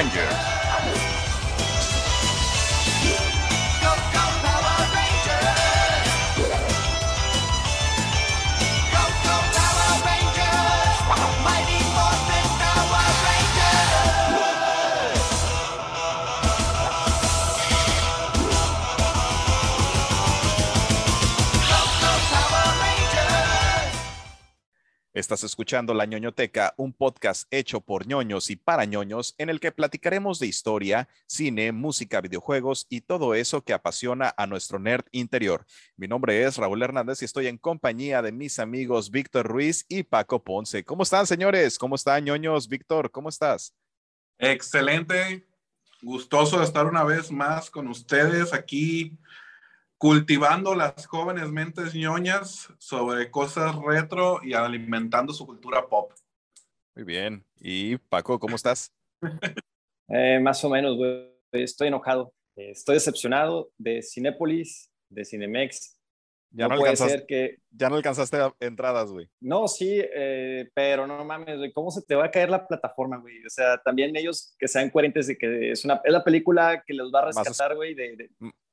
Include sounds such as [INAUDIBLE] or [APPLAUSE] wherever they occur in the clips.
Rangers. Estás escuchando La ñoñoteca, un podcast hecho por ñoños y para ñoños en el que platicaremos de historia, cine, música, videojuegos y todo eso que apasiona a nuestro nerd interior. Mi nombre es Raúl Hernández y estoy en compañía de mis amigos Víctor Ruiz y Paco Ponce. ¿Cómo están, señores? ¿Cómo están, ñoños? Víctor, ¿cómo estás? Excelente. Gustoso de estar una vez más con ustedes aquí cultivando las jóvenes mentes ñoñas sobre cosas retro y alimentando su cultura pop. Muy bien. ¿Y Paco, cómo estás? [LAUGHS] Eh, más o menos, güey. Estoy enojado. Estoy decepcionado de Cinépolis, de Cinemex. Ya no, alcanzaste, que... ya no alcanzaste entradas, güey. No, sí, eh, pero no mames, güey. ¿Cómo se te va a caer la plataforma, güey? O sea, también ellos que sean coherentes de que es, una, es la película que los va a rescatar, güey, de,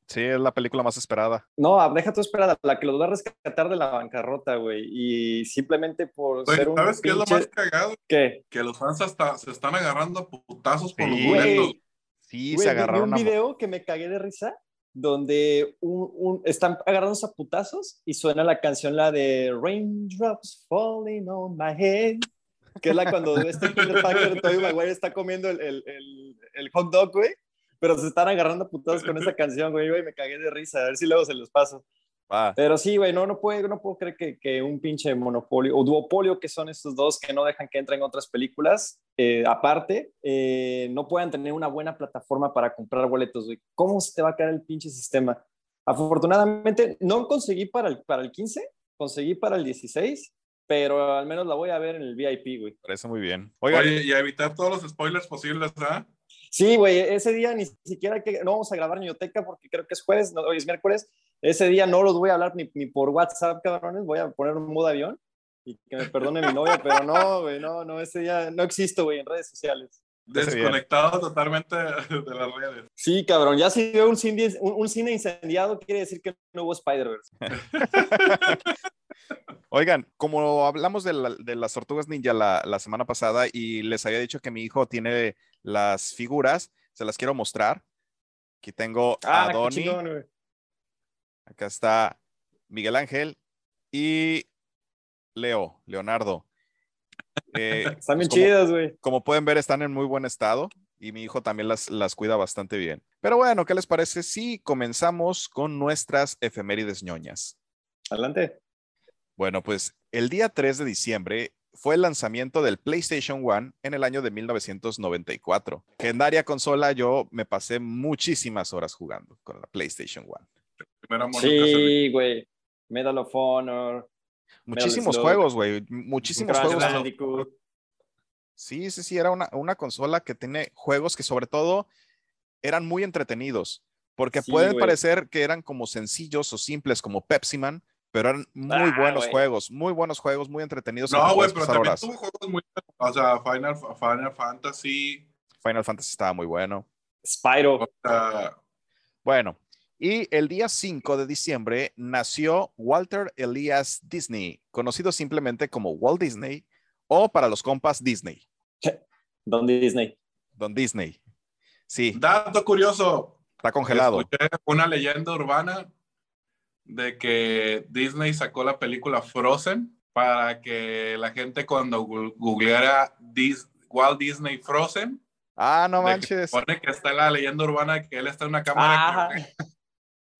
Sí, es la película más esperada. No, deja tu esperada, la que los va a rescatar de la bancarrota, güey. Y simplemente por ser un. ¿Sabes qué es lo más cagado? ¿Qué? Que los fans hasta se están agarrando putazos por los boletos. Sí, se agarraron. Vi un video que me cagué de risa donde un, están agarrándose a putazos y suena la canción, la de Raindrops Falling on My Head. Que es la cuando este Peter Parker, Tobey Maguire está comiendo el, el, el, el hot dog, güey pero se están agarrando putados con esa [LAUGHS] canción, güey, güey, me cagué de risa, a ver si luego se los paso. Pero sí, güey, no, no, puedo, no puedo creer que, que, un pinche monopolio o duopolio que son estos dos que no dejan que entren otras películas, eh, aparte, eh, no puedan tener una buena plataforma para comprar boletos, güey. ¿Cómo se te va a caer el pinche sistema? Afortunadamente, no conseguí para el, para el 15, conseguí para el 16, pero al menos la voy a ver en el VIP, güey. Parece muy bien. Oiga, y a evitar todos los spoilers posibles, ¿verdad? Sí, güey, ese día ni siquiera que no vamos a grabar Ñoteca porque creo que es jueves, hoy es miércoles. Ese día no los voy a hablar ni, ni por WhatsApp, cabrones, voy a poner un modo avión y que me perdone mi novia, pero no, güey, no, no, ese día no existo, güey, en redes sociales. Desconectado totalmente de las redes. Sí, cabrón, ya si veo un cine, un, cine incendiado, quiere decir que no hubo Spider-Verse. [LAUGHS] Oigan, como hablamos de, las tortugas ninja la, la, semana pasada y les había dicho que mi hijo tiene las figuras, se las quiero mostrar. Aquí tengo a ah, Donny. Acá está Miguel Ángel y Leo, Leonardo. Eh, [LAUGHS] están bien pues, chidas, güey. Como pueden ver, están en muy buen estado y mi hijo también las, las cuida bastante bien. Pero bueno, ¿qué les parece si comenzamos con nuestras efemérides ñoñas? Adelante. Bueno, pues el día 3 de diciembre fue el lanzamiento del PlayStation 1 en el año de 1994. Legendaria consola, yo me pasé muchísimas horas jugando con la PlayStation 1. Sí, güey. Medal of Honor. Muchísimos juegos, güey. Muchísimos juegos. Sí, sí, sí, era una, una, consola que tiene juegos que sobre todo eran muy entretenidos, porque pueden parecer que eran como sencillos o simples como Pepsi Man, pero eran muy ah, buenos juegos, muy buenos juegos, muy entretenidos. No, güey, pero también tuvo juegos muy, o sea, Final, Final Fantasy. Final Fantasy estaba muy bueno. Spyro. bueno, y el día 5 de diciembre nació Walter Elias Disney, conocido simplemente como Walt Disney o para los compas Disney. Don Disney. Don Disney. Sí. Dato curioso. Está congelado. una leyenda urbana de que Disney sacó la película Frozen para que la gente cuando googleara Walt Disney Frozen. Ah, no manches. pone que está la leyenda urbana que él está en una cámara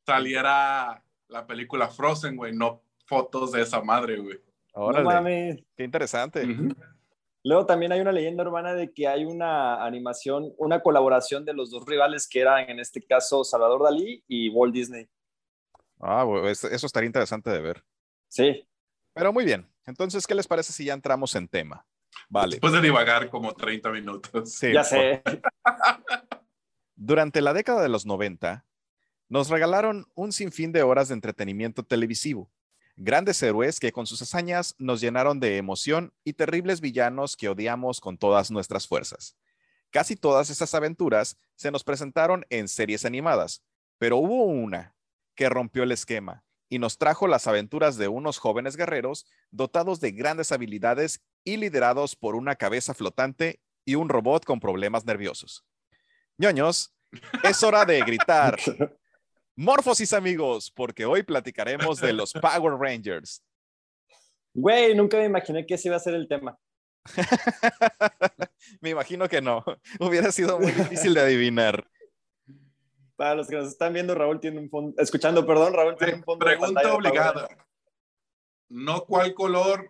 saliera la película Frozen, güey, no fotos de esa madre, güey. Órale. Qué interesante. Luego también hay una leyenda urbana de que hay una animación, una colaboración de los dos rivales que eran en este caso Salvador Dalí y Walt Disney. Ah, eso estaría interesante de ver. Sí. Pero muy bien. Entonces, ¿qué les parece si ya entramos en tema? Vale. Después de divagar como 30 minutos. Sí, ya sé. [LAUGHS] Durante la década de los 90, nos regalaron un sinfín de horas de entretenimiento televisivo. Grandes héroes que con sus hazañas nos llenaron de emoción y terribles villanos que odiamos con todas nuestras fuerzas. Casi todas esas aventuras se nos presentaron en series animadas, pero hubo una que rompió el esquema y nos trajo las aventuras de unos jóvenes guerreros dotados de grandes habilidades y liderados por una cabeza flotante y un robot con problemas nerviosos. ñoños, es hora de [LAUGHS] gritar. Morfosis amigos, porque hoy platicaremos de los [LAUGHS] Power Rangers. Güey, nunca me imaginé que ese iba a ser el tema. [LAUGHS] me imagino que no. [LAUGHS] Hubiera sido muy difícil de adivinar. Para los que nos están viendo, Raúl tiene un fondo, escuchando, perdón, Raúl tiene un fondo. Pregunta obligada. No cuál color,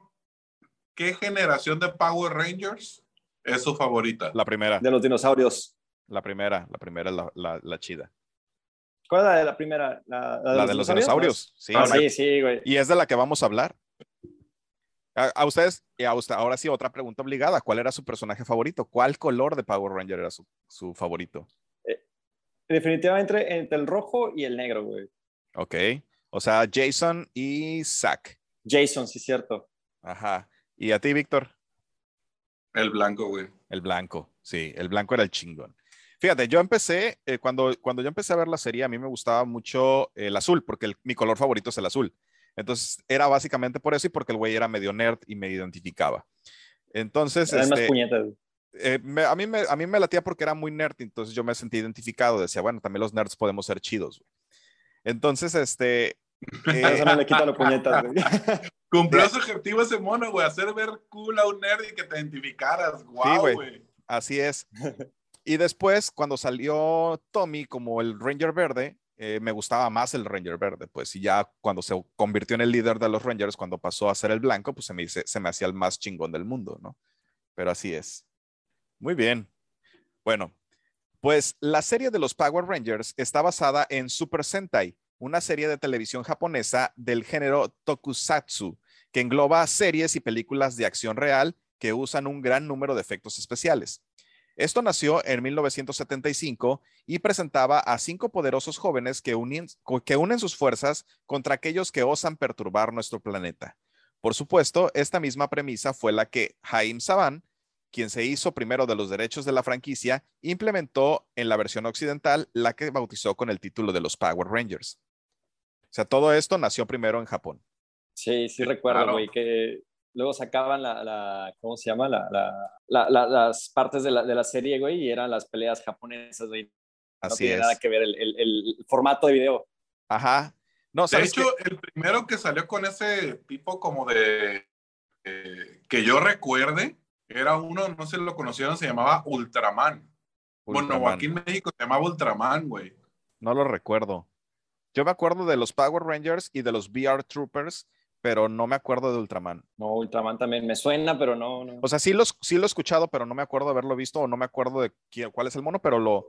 qué generación de Power Rangers es su favorita. La primera. De los dinosaurios. La primera, la primera es la, la, chida. ¿Cuál es la de la primera? La, de, los, dinosaurios. Sí, ah, sí, sí, güey. Y es de la que vamos a hablar. A, ustedes, y a usted, ahora sí, otra pregunta obligada. ¿Cuál era su personaje favorito? ¿Cuál color de Power Ranger era su, su favorito? Eh, definitivamente entre el rojo y el negro, güey. Ok. O sea, Jason y Zack. Jason, sí, cierto. Ajá. ¿Y a ti, Víctor? El blanco, güey. El blanco, sí. El blanco era el chingón. Fíjate, yo empecé, eh, cuando, cuando yo empecé a ver la serie, a mí me gustaba mucho el azul, porque mi color favorito es el azul. Entonces era básicamente por eso y porque el güey era medio nerd y me identificaba. Entonces, este, eh, a, mí me, a mí me latía porque era muy nerd, entonces yo me sentí identificado. Decía, bueno, también los nerds podemos ser chidos. Entonces, este. Eh, [LAUGHS] eso no le quita la puñeta, [LAUGHS] Cumplió su objetivo ese mono, güey, hacer ver cool a un nerd y que te identificaras. Wow, güey. Así es. [LAUGHS] Y después, cuando salió Tommy como el Ranger Verde, eh, me gustaba más el Ranger verde, pues, y ya cuando se convirtió en el líder de los Rangers, cuando pasó a ser el blanco, pues se me, se me hacía el más chingón del mundo, ¿no? Pero así es. Muy bien. Bueno, pues la serie de los Power Rangers está basada en Super Sentai, una serie de televisión japonesa del género tokusatsu, que engloba series y películas de acción real que usan un gran número de efectos especiales. Esto nació en 1975 y presentaba a cinco poderosos jóvenes que, unen, sus fuerzas contra aquellos que osan perturbar nuestro planeta. Por supuesto, esta misma premisa fue la que Jaime Saban, quien se hizo primero de los derechos de la franquicia, implementó en la versión occidental, la que bautizó con el título de los Power Rangers. O sea, todo esto nació primero en Japón. Sí, sí recuerdo, güey, que luego sacaban la, ¿cómo se llama? las partes de la, serie, güey, y eran las peleas japonesas, güey. No Así tiene es. nada que ver el, formato de video. Ajá. No, de hecho, el primero que salió con ese tipo como de, eh, que yo recuerde, era uno, no sé si lo conocieron, se llamaba Ultraman. Ultraman. Bueno, aquí en México se llamaba Ultraman, güey. No lo recuerdo. Yo me acuerdo de los Power Rangers y de los VR Troopers, pero no me acuerdo de Ultraman. No, Ultraman también me suena, pero no. no. O sea, sí, los, sí lo he escuchado, pero no me acuerdo de haberlo visto o no me acuerdo de cuál es el mono, pero lo,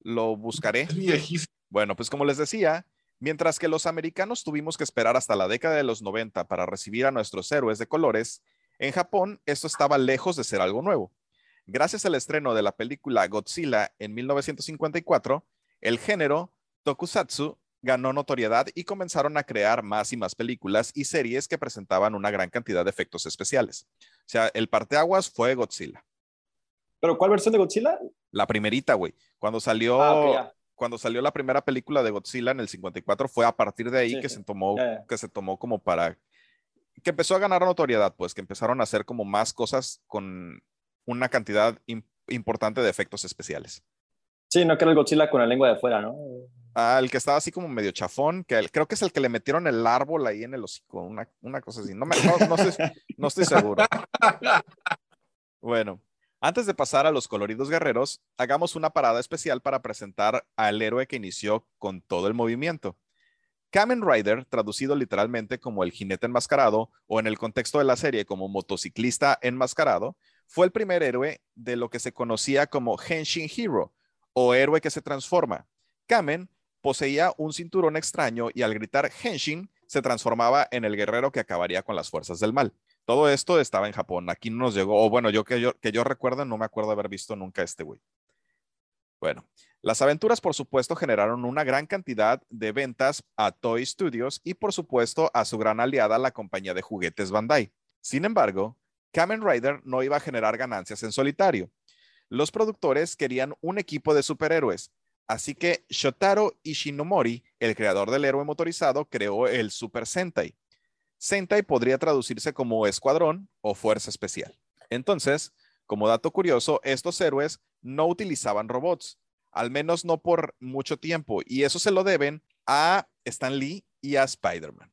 lo buscaré. Es viejísimo. Bueno, pues como les decía, mientras que los americanos tuvimos que esperar hasta la década de los 90 para recibir a nuestros héroes de colores, en Japón esto estaba lejos de ser algo nuevo. Gracias al estreno de la película Godzilla en 1954, el género tokusatsu ganó notoriedad y comenzaron a crear más y más películas y series que presentaban una gran cantidad de efectos especiales. O sea, el parteaguas fue Godzilla. ¿Pero cuál versión de Godzilla? La primerita, güey. Cuando salió, ah, cuando salió la primera película de Godzilla en el 54, fue a partir de ahí que, Se tomó, que se tomó como para... que empezó a ganar notoriedad, pues, que empezaron a hacer como más cosas con una cantidad importante de efectos especiales. Sí, no que era el Godzilla con la lengua de afuera, ¿no? Ah, el que estaba así como medio chafón, que creo que es el que le metieron el árbol ahí en el hocico, una, una cosa así. No, me, no, no, estoy seguro. Bueno, antes de pasar a los coloridos guerreros, hagamos una parada especial para presentar al héroe que inició con todo el movimiento. Kamen Rider, traducido literalmente como el jinete enmascarado o en el contexto de la serie como motociclista enmascarado, fue el primer héroe de lo que se conocía como Henshin Hero o héroe que se transforma. Kamen poseía un cinturón extraño y al gritar Henshin se transformaba en el guerrero que acabaría con las fuerzas del mal. Todo esto estaba en Japón. Aquí no nos llegó, o bueno, yo que yo, recuerdo, no me acuerdo haber visto nunca este güey. Bueno, las aventuras, por supuesto, generaron una gran cantidad de ventas a Toy Studios y, por supuesto, a su gran aliada, la compañía de juguetes Bandai. Sin embargo, Kamen Rider no iba a generar ganancias en solitario. Los productores querían un equipo de superhéroes, así que Shotaro Ishinomori, el creador del héroe motorizado, creó el Super Sentai. Sentai podría traducirse como escuadrón o fuerza especial. Entonces, como dato curioso, estos héroes no utilizaban robots, al menos no por mucho tiempo, y eso se lo deben a Stan Lee y a Spider-Man.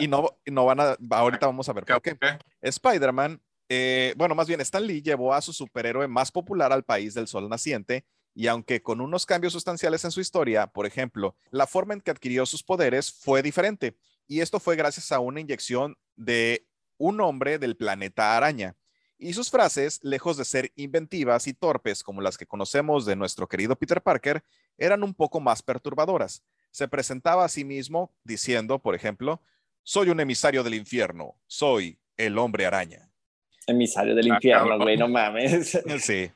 Y no, no van a, ahorita vamos a ver por qué. Spider-Man, eh, bueno, más bien Stan Lee llevó a su superhéroe más popular al país del sol naciente y aunque con unos cambios sustanciales en su historia, por ejemplo, la forma en que adquirió sus poderes fue diferente y esto fue gracias a una inyección de un hombre del planeta araña. Y sus frases, lejos de ser inventivas y torpes como las que conocemos de nuestro querido Peter Parker, eran un poco más perturbadoras. Se presentaba a sí mismo diciendo, por ejemplo, soy un emisario del infierno, soy el hombre araña. Emisario del ah, infierno, güey, no mames. [LAUGHS] Sí.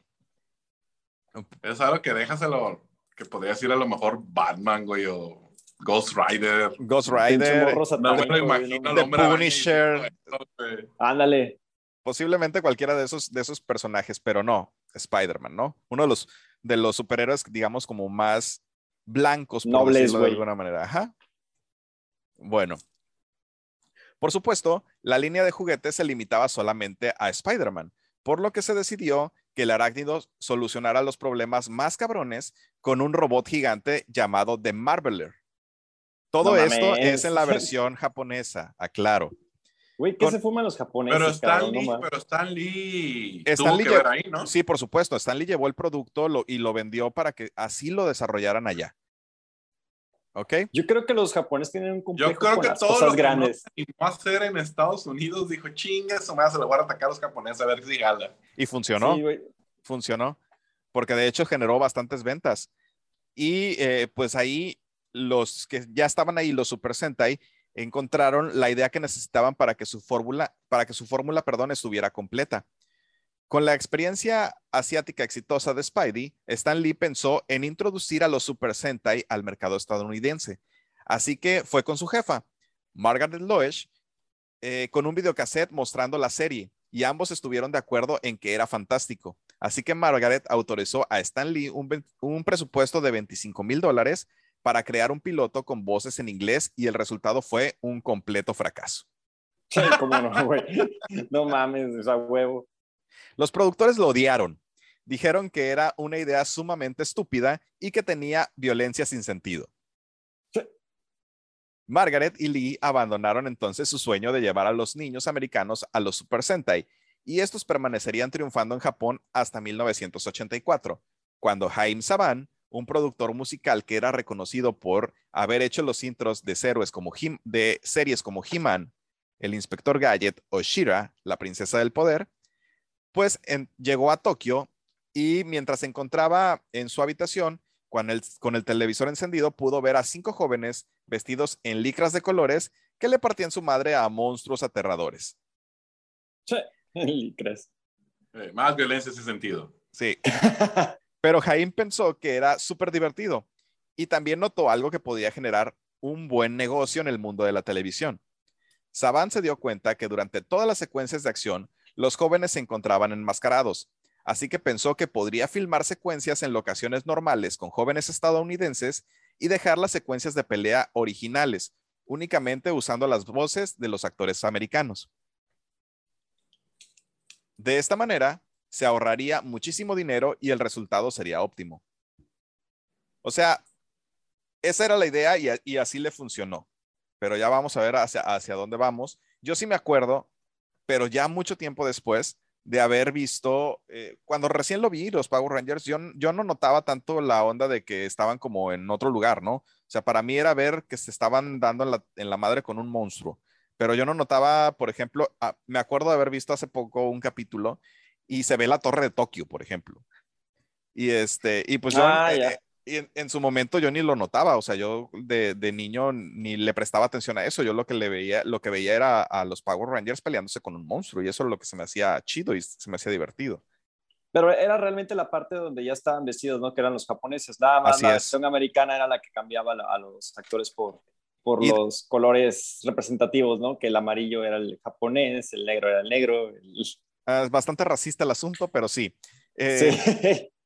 Es algo que déjaselo, que podría decir a lo mejor Batman, güey, o Ghost Rider. Ghost Rider. No me lo imagino. The Punisher. Ándale. Posiblemente cualquiera de esos, de esos personajes, pero no, Spider-Man, ¿no? Uno de los, de los superhéroes, digamos, como más blancos, por Nobles, decirlo de alguna manera. Ajá. Bueno. Por supuesto, la línea de juguetes se limitaba solamente a Spider-Man, por lo que se decidió que el arácnido solucionara los problemas más cabrones con un robot gigante llamado The Marveler. Todo esto es en la [LAUGHS] versión japonesa, aclaro. Güey, ¿qué se fuman los japoneses? Pero Stan Lee, pero Stan Lee ahí, ¿no? Sí, por supuesto. Stan Lee llevó el producto y lo vendió para que así lo desarrollaran allá. ¿Ok? Yo creo que los japoneses tienen un complejo Yo creo con que las todo cosas lo que grandes. no se a hacer en Estados Unidos dijo, chinga, eso me se lo voy a atacar a los japoneses a ver si jala. Y funcionó. Sí, funcionó. Porque de hecho generó bastantes ventas. Y eh, pues ahí los que ya estaban ahí, los Super Sentai, encontraron la idea que necesitaban para que su fórmula, para que su fórmula, perdón, estuviera completa. Con la experiencia asiática exitosa de Spidey, Stan Lee pensó en introducir a los Super Sentai al mercado estadounidense. Así que fue con su jefa, Margaret Loesch, eh, con un videocassette mostrando la serie y ambos estuvieron de acuerdo en que era fantástico. Así que Margaret autorizó a Stan Lee un, presupuesto de 25 mil dólares para crear un piloto con voces en inglés y el resultado fue un completo fracaso. [LAUGHS] Sí, cómo no, güey. No mames, esa huevo. Los productores lo odiaron. Dijeron que era una idea sumamente estúpida y que tenía violencia sin sentido. Margaret y Lee abandonaron entonces su sueño de llevar a los niños americanos a los Super Sentai y estos permanecerían triunfando en Japón hasta 1984, cuando Jaime Saban un productor musical que era reconocido por haber hecho los intros de, héroes como de series como He-Man, el Inspector Gadget o Shira, la Princesa del Poder, pues llegó a Tokio y mientras se encontraba en su habitación con el, con el televisor encendido, pudo ver a cinco jóvenes vestidos en licras de colores que le partían su madre a monstruos aterradores. Sí, [LAUGHS] licras. Eh, más violencia en ese sentido. Sí. [LAUGHS] Pero Jaime pensó que era súper divertido y también notó algo que podía generar un buen negocio en el mundo de la televisión. Saban se dio cuenta que durante todas las secuencias de acción, los jóvenes se encontraban enmascarados, así que pensó que podría filmar secuencias en locaciones normales con jóvenes estadounidenses y dejar las secuencias de pelea originales, únicamente usando las voces de los actores americanos. De esta manera, se ahorraría muchísimo dinero y el resultado sería óptimo. O sea, esa era la idea y, así le funcionó. Pero ya vamos a ver hacia, hacia dónde vamos. Yo sí me acuerdo, pero ya mucho tiempo después de haber visto, eh, cuando recién lo vi, los Power Rangers, yo, yo no notaba tanto la onda de que estaban como en otro lugar, ¿no? O sea, para mí era ver que se estaban dando en la, en la madre con un monstruo. Pero yo no notaba, por ejemplo, ah, me acuerdo de haber visto hace poco un capítulo y se ve la torre de Tokio, por ejemplo. Y este, y pues yo Ah, eh, y en, en su momento yo ni lo notaba, o sea, yo de, de niño ni le prestaba atención a eso, yo lo que le veía, lo que veía era a los Power Rangers peleándose con un monstruo y eso es lo que se me hacía chido y se me hacía divertido. Pero era realmente la parte donde ya estaban vestidos, ¿no? Que eran los japoneses. Nada más Así la es. versión americana era la que cambiaba a los actores por, por Y- los colores representativos, ¿no? Que el amarillo era el japonés, el negro era el negro. el- Ah, Es bastante racista el asunto, pero sí. Eh, Sí. [LAUGHS]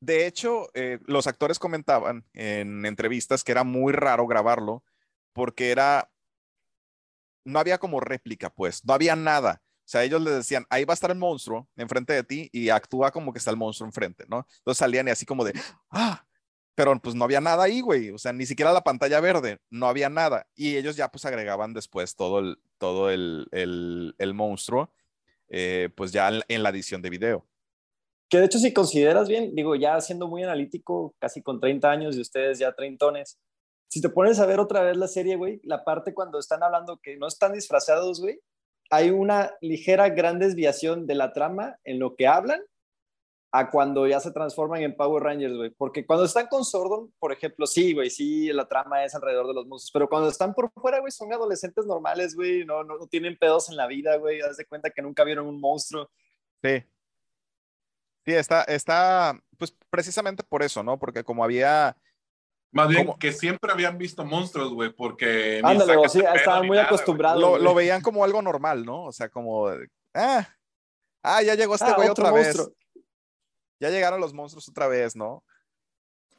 De hecho, eh, los actores comentaban en entrevistas que era muy raro grabarlo porque era, no había como réplica, pues, no había nada. O sea, ellos les decían, ahí va a estar el monstruo enfrente de ti y actúa como que está el monstruo enfrente, ¿no? Entonces salían y así como de, ah, pero pues no había nada ahí, güey. O sea, ni siquiera la pantalla verde, no había nada. Y ellos ya pues agregaban después todo el, todo el, el, el monstruo, eh, pues ya en- la edición de video. Que de hecho, si consideras bien, digo, ya siendo muy analítico, casi con 30 años y ustedes ya treintones, si te pones a ver otra vez la serie, güey, la parte cuando están hablando que no están disfrazados, güey, hay una ligera gran desviación de la trama en lo que hablan a cuando ya se transforman en Power Rangers, güey. Porque cuando están con Sordon, por ejemplo, sí, güey, sí, la trama es alrededor de los monstruos, pero cuando están por fuera, güey, son adolescentes normales, güey, no, no, no tienen pedos en la vida, güey, haz de cuenta que nunca vieron un monstruo. Sí. Sí, está, está, pues precisamente por eso, ¿no? Porque como había, Más bien que siempre habían visto monstruos, güey, porque. Ándale, o estaban muy acostumbrados. lo, lo veían como algo normal, ¿no? O sea, como, ah, ah, ya llegó este Ah, güey otra vez. Ya llegaron los monstruos otra vez, ¿no?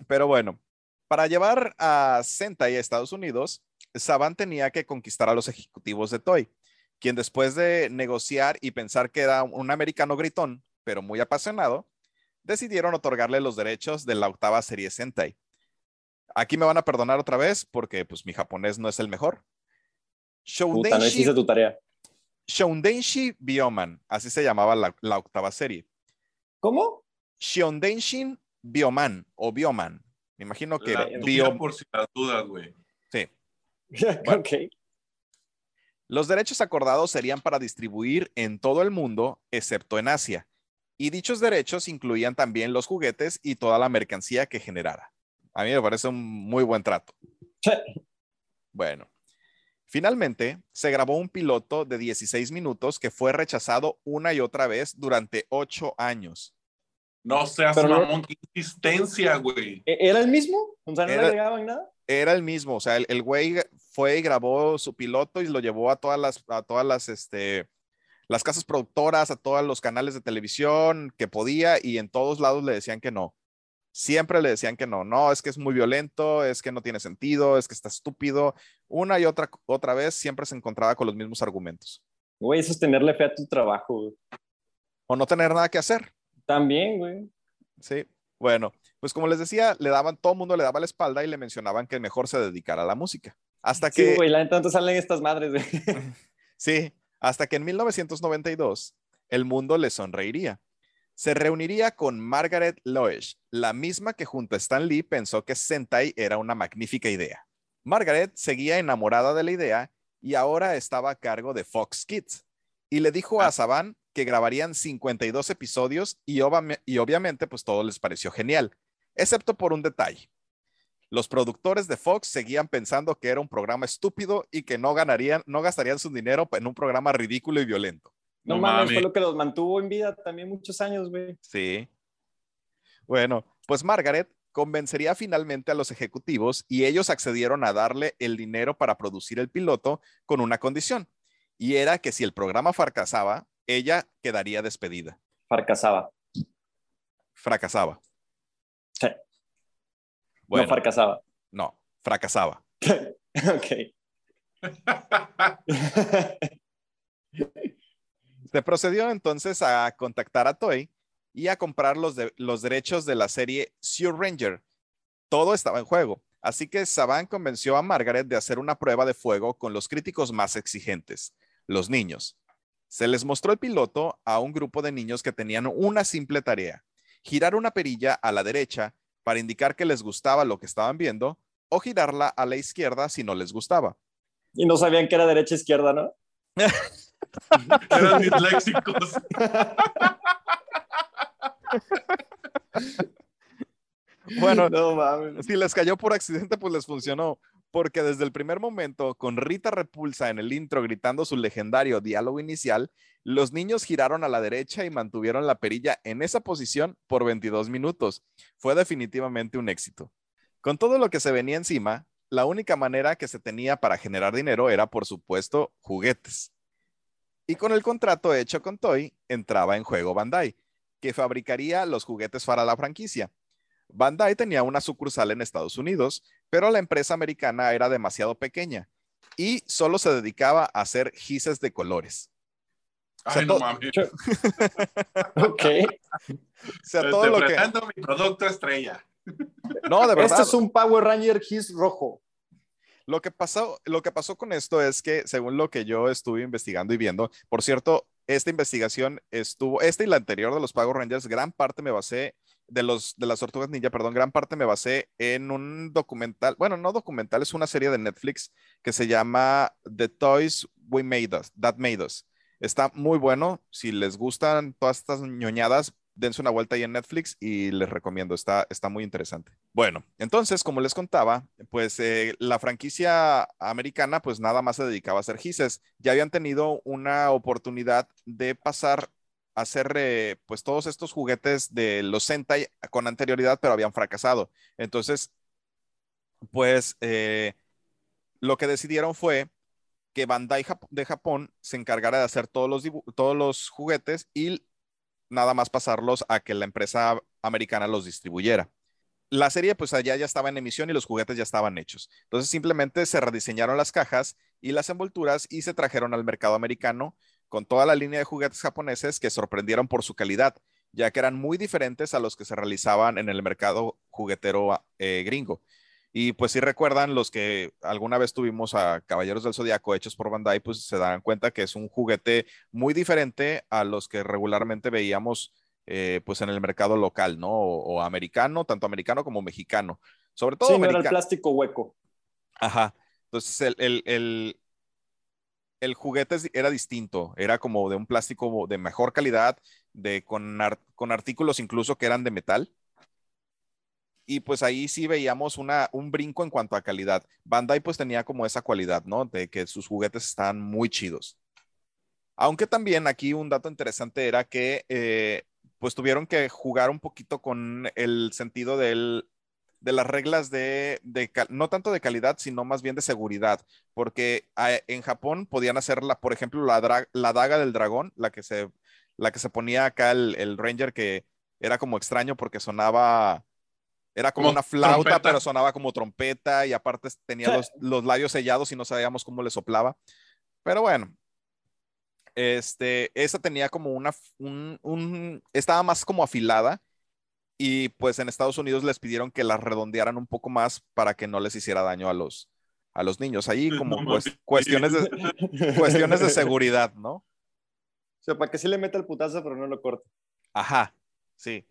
Pero bueno, para llevar a Sentai a Estados Unidos, Saban tenía que conquistar a los ejecutivos de Toy, quien después de negociar y pensar que era un americano gritón, pero muy apasionado, decidieron otorgarle los derechos de la octava serie Sentai. Aquí me van a perdonar otra vez porque pues mi japonés no es el mejor. Puta, no tu tarea. Shoudenshi Bioman, así se llamaba la, la octava serie. ¿Cómo? Shiondenshin Bioman o Bioman. Me imagino que La bio- por si las dudas, güey. sí. [LAUGHS] Bueno. ok. Los derechos acordados serían para distribuir en todo el mundo, excepto en Asia. Y dichos derechos incluían también los juguetes y toda la mercancía que generara. A mí me parece un muy buen trato. Bueno, finalmente se grabó un piloto de 16 minutos que fue rechazado una y otra vez durante ocho años. No seas Pero no- mamón, qué insistencia, güey. ¿E- ¿Era el mismo? O sea, ¿no Era- le agregaban nada? era el mismo, o sea, el, el güey fue y grabó su piloto y lo llevó a todas las, a todas las, este, las casas productoras, a todos los canales de televisión que podía y en todos lados le decían que no. Siempre le decían que no, no, es que es muy violento, es que no tiene sentido, es que está estúpido. Una y otra, otra vez siempre se encontraba con los mismos argumentos. Güey, eso es tenerle fe a tu trabajo, güey. O no tener nada que hacer. También, güey. Sí. Bueno, pues como les decía, le daban, todo el mundo le daba la espalda y le mencionaban que mejor se dedicara a la música. Hasta que... Sí, güey, la entonces salen estas madres, güey. [LAUGHS] Sí, hasta que en 1992 el mundo le sonreiría. Se reuniría con Margaret Loesch, la misma que junto a Stan Lee pensó que Sentai era una magnífica idea. Margaret seguía enamorada de la idea y ahora estaba a cargo de Fox Kids y le dijo a Saban que grabarían 52 episodios y, obvia- y obviamente pues todo les pareció genial, excepto por un detalle. Los productores de Fox seguían pensando que era un programa estúpido y que no ganarían, no gastarían su dinero en un programa ridículo y violento. No, No mames, mames. fue lo que los mantuvo en vida también muchos años, güey. Sí. Bueno, pues Margaret convencería finalmente a los ejecutivos y ellos accedieron a darle el dinero para producir el piloto con una condición, y era que si el programa fracasaba, ella quedaría despedida. Fracasaba. Fracasaba. Bueno, No fracasaba. no, fracasaba. [LAUGHS] ok. [LAUGHS] Se procedió entonces a contactar a Toei y a comprar los, de- los derechos de la serie Sue Ranger. Todo estaba en juego, así que Saban convenció a Margaret de hacer una prueba de fuego con los críticos más exigentes, los niños. Se les mostró el piloto a un grupo de niños que tenían una simple tarea, girar una perilla a la derecha para indicar que les gustaba lo que estaban viendo o girarla a la izquierda si no les gustaba. y no sabían que era derecha izquierda, ¿no? [LAUGHS] Eran disléxicos. Bueno, no mames. Si les cayó por accidente, pues les funcionó. Porque desde el primer momento, con Rita Repulsa en el intro gritando su legendario diálogo inicial, los niños giraron a la derecha y mantuvieron la perilla en esa posición por 22 minutos. Fue definitivamente un éxito. Con todo lo que se venía encima, la única manera que se tenía para generar dinero era, por supuesto, juguetes. Y con el contrato hecho con Toy, entraba en juego Bandai, que fabricaría los juguetes para la franquicia. Bandai tenía una sucursal en Estados Unidos, pero la empresa americana era demasiado pequeña y solo se dedicaba a hacer gises de colores. Ay, no mames. [LAUGHS] Ok. O sea, todo lo que... mi producto estrella. No, de verdad. Este es un Power Ranger His rojo. Lo que, pasó, lo que pasó con esto es que, según lo que yo estuve investigando y viendo, por cierto, esta investigación estuvo, esta y la anterior de los Power Rangers, gran parte me basé de los de las Tortugas Ninja, perdón, gran parte me basé en un documental, bueno, no documental, es una serie de Netflix que se llama The Toys We Made Us, That Made Us. Está muy bueno, si les gustan todas estas ñoñadas, dense una vuelta ahí en Netflix y les recomiendo, está, está muy interesante. Bueno, entonces, como les contaba, pues eh, la franquicia americana pues nada más se dedicaba a hacer gises. Ya habían tenido una oportunidad de pasar hacer eh, pues todos estos juguetes de los Sentai con anterioridad, pero habían fracasado. Entonces, pues eh, lo que decidieron fue que Bandai de Japón se encargara de hacer todos los, todos los juguetes y nada más pasarlos a que la empresa americana los distribuyera. La serie pues allá ya estaba en emisión y los juguetes ya estaban hechos. Entonces simplemente se rediseñaron las cajas y las envolturas y se trajeron al mercado americano con toda la línea de juguetes japoneses que sorprendieron por su calidad, ya que eran muy diferentes a los que se realizaban en el mercado juguetero eh, gringo. Y pues si recuerdan, los que alguna vez tuvimos a Caballeros del Zodiaco hechos por Bandai, pues se dan cuenta que es un juguete muy diferente a los que regularmente veíamos eh, pues en el mercado local, ¿no? O, o americano, tanto americano como mexicano. Sobre todo Sí, no era el americano. plástico hueco. Ajá. Entonces el, el, el, el juguete era distinto, era como de un plástico de mejor calidad, de, con, con artículos incluso que eran de metal. Y pues ahí sí veíamos una, un brinco en cuanto a calidad. Bandai pues tenía como esa cualidad, ¿no? De que sus juguetes estaban muy chidos. Aunque también aquí un dato interesante era que eh, pues tuvieron que jugar un poquito con el sentido del, de las reglas de, no tanto de calidad, sino más bien de seguridad, porque ah, en Japón podían hacer, la, por ejemplo, la, la daga del dragón, la que se, la que se ponía acá el, el Ranger, que era como extraño porque sonaba, era como, Como una flauta, trompeta. pero sonaba como trompeta y aparte tenía los, los labios sellados y no sabíamos cómo le soplaba. Pero bueno, este, esa tenía como una, un, un- estaba más como afilada y pues en Estados Unidos les pidieron que la redondearan un poco más para que no les hiciera daño a los, a los niños. Ahí como No cues- mames. cuestiones, de, [LAUGHS] cuestiones de seguridad, ¿no? O sea, para que sí le meta el putazo, pero no lo corte. Ajá, sí.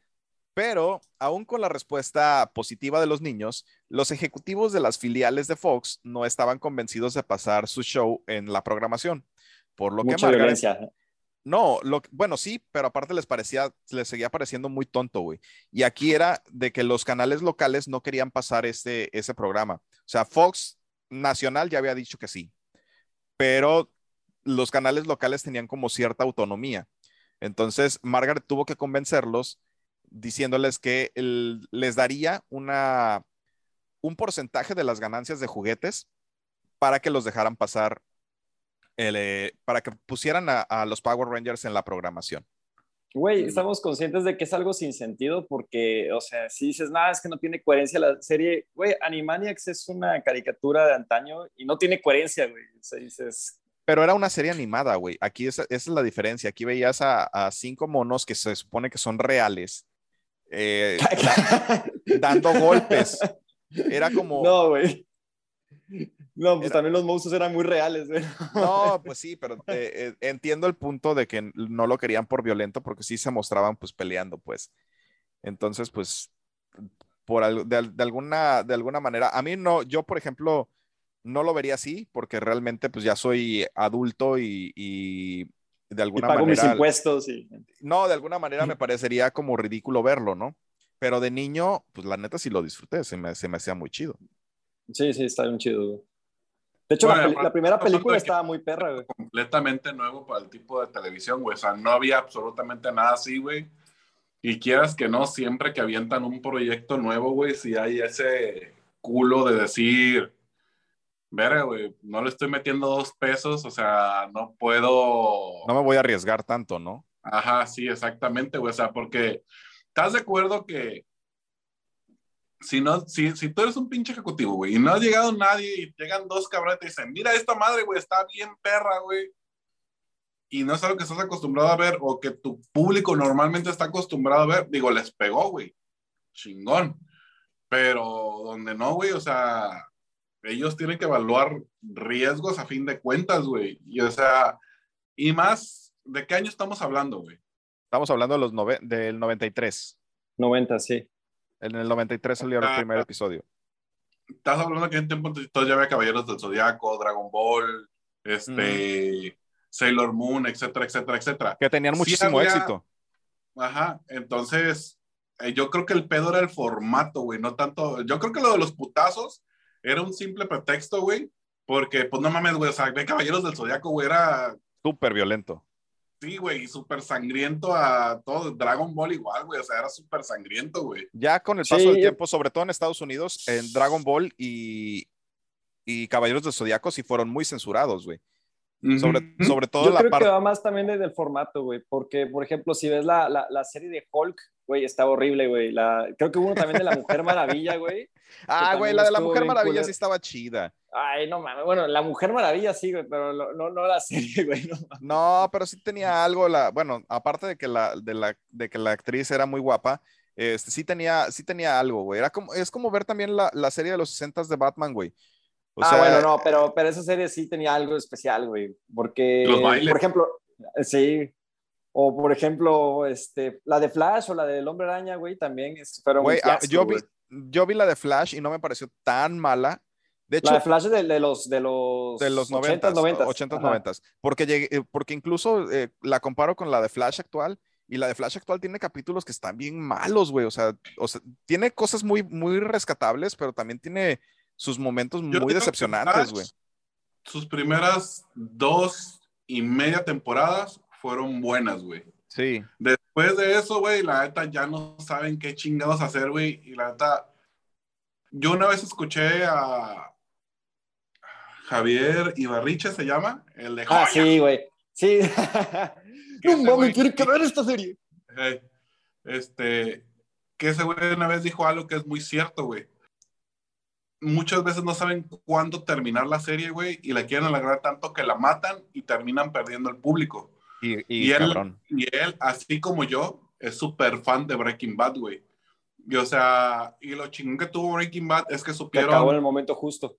Pero aún con la respuesta positiva de los niños, los ejecutivos de las filiales de Fox no estaban convencidos de pasar su show en la programación. Por lo que Mucha Margaret, violencia. No, bueno, sí, pero aparte les parecía, les seguía pareciendo muy tonto, güey. Y aquí era de que los canales locales no querían pasar ese, ese programa. O sea, Fox Nacional ya había dicho que sí, pero los canales locales tenían como cierta autonomía. Entonces, Margaret tuvo que convencerlos diciéndoles que les daría una, un porcentaje de las ganancias de juguetes para que los dejaran pasar el, eh, para que pusieran a, a los Power Rangers en la programación. Güey, estamos conscientes de que es algo sin sentido porque, o sea, si dices, nada, es que no tiene coherencia la serie, güey, Animaniacs es una caricatura de antaño y no tiene coherencia, güey. O sea, dices, Pero era una serie animada, güey. Aquí esa, esa es la diferencia. Aquí veías a, a cinco monos que se supone que son reales, eh, [LAUGHS] da- dando golpes. Era como, no. no, güey. No, pues Era- también los monstruos eran muy reales, güey. [LAUGHS] pues sí, pero eh, eh, entiendo el punto de que no lo querían por violento porque sí se mostraban pues peleando, pues. Entonces, pues, por de, de alguna, de alguna manera, a mí no, yo por ejemplo, no lo vería así porque realmente pues ya soy adulto y, y de Y alguna pago mis manera... impuestos y... No, de alguna manera me parecería como ridículo verlo, ¿no? Pero de niño, pues la neta sí lo disfruté, se me, se me hacía muy chido. Sí, sí, está bien chido. De hecho, Bueno, la, peli- aparte- la primera película estaba muy perra, güey. completamente nuevo para el tipo de televisión, güey. O sea, no había absolutamente nada así, güey. Y quieras que no, siempre que avientan un proyecto nuevo, güey, si hay ese culo de decir, verga, güey, no le estoy metiendo dos pesos, o sea, no puedo. No me voy a arriesgar tanto, ¿no? Ajá, sí, exactamente, güey. O sea, porque ¿estás de acuerdo que si, no, si, si tú eres un pinche ejecutivo, güey, y no ha llegado nadie y llegan dos cabrones y te dicen, mira, esta madre, güey, está bien perra, güey, y no es algo que estás acostumbrado a ver o que tu público normalmente está acostumbrado a ver, digo, les pegó, güey, chingón. Pero donde no, güey, o sea, ellos tienen que evaluar riesgos a fin de cuentas, güey. Y o sea, y más, ¿de qué año estamos hablando, güey? Estamos hablando de los del 93. 90, sí. En el 93 salió el primer episodio. Estás hablando que en tiempo todavía había Caballeros del Zodiaco, Dragon Ball, este, Sailor Moon, etcétera, etcétera, etcétera. Que tenían Sí muchísimo había- éxito. Ajá, entonces eh, yo creo que el pedo era el formato, güey, no tanto. Yo creo que lo de los putazos era un simple pretexto, güey, porque pues no mames, güey, o sea, de Caballeros del Zodiaco, güey, era, Súper violento. Sí, güey, súper sangriento a todo. Dragon Ball igual, güey, o sea, era súper sangriento, güey. Ya con el Sí, paso del yo- tiempo, sobre todo en Estados Unidos, en Dragon Ball y, y Caballeros del Zodiaco sí fueron muy censurados, güey. Sobre, Ujú. sobre todo Yo la creo parte. que va más también desde el formato, güey, porque, por ejemplo, si ves la, la, la serie de Hulk, güey, estaba horrible, güey. La, creo que hubo uno también de la Mujer Maravilla, güey. Ah, güey, la de la Mujer Maravilla culero. sí estaba chida. Ay, no mames, bueno, la Mujer Maravilla sí, güey, pero no, no, no la [LAUGHS] serie, güey. No. No, pero sí tenía algo, la, bueno, aparte de que la, de la, de que la actriz era muy guapa, este, sí tenía, sí tenía algo, güey. Era como, es como ver también la, la serie de los 60 de Batman, güey. O ah, sea, bueno, no, pero, pero esa serie sí tenía algo especial, güey, porque, Los por ejemplo, sí, o por ejemplo, este, la de Flash o la del Hombre Araña, güey, también es- fueron güey, ah, yo, vi. Yo vi la de Flash y no me pareció tan mala. De hecho, La de Flash de, de los de los de los 90, 90, 80, Ajá. 90, porque, llegué- eh, porque incluso eh, la comparo con la de Flash actual y la de Flash actual tiene capítulos que están bien malos, güey, o sea, o sea, tiene cosas muy, muy rescatables, pero también tiene sus momentos Yo muy decepcionantes, güey. Sus primeras dos y media temporadas fueron buenas, güey. Sí, Después de eso, güey, la neta ya no saben qué chingados hacer, güey. Y la neta, yo una vez escuché a Javier Ibarriche, se llama, el de Ah, Joya. sí, güey. Sí. [LAUGHS] [LAUGHS] No mames, tiene que ver esta serie. Eh, Este, que ese güey una vez dijo algo que es muy cierto, güey. Muchas veces no saben cuándo terminar la serie, güey, y la quieren alargar tanto que la matan y terminan perdiendo el público. Y, y Y él, y él, así como yo, es súper fan de Breaking Bad, güey. Y o sea, y lo chingón que tuvo Breaking Bad es que Que supieron acabó en el momento justo.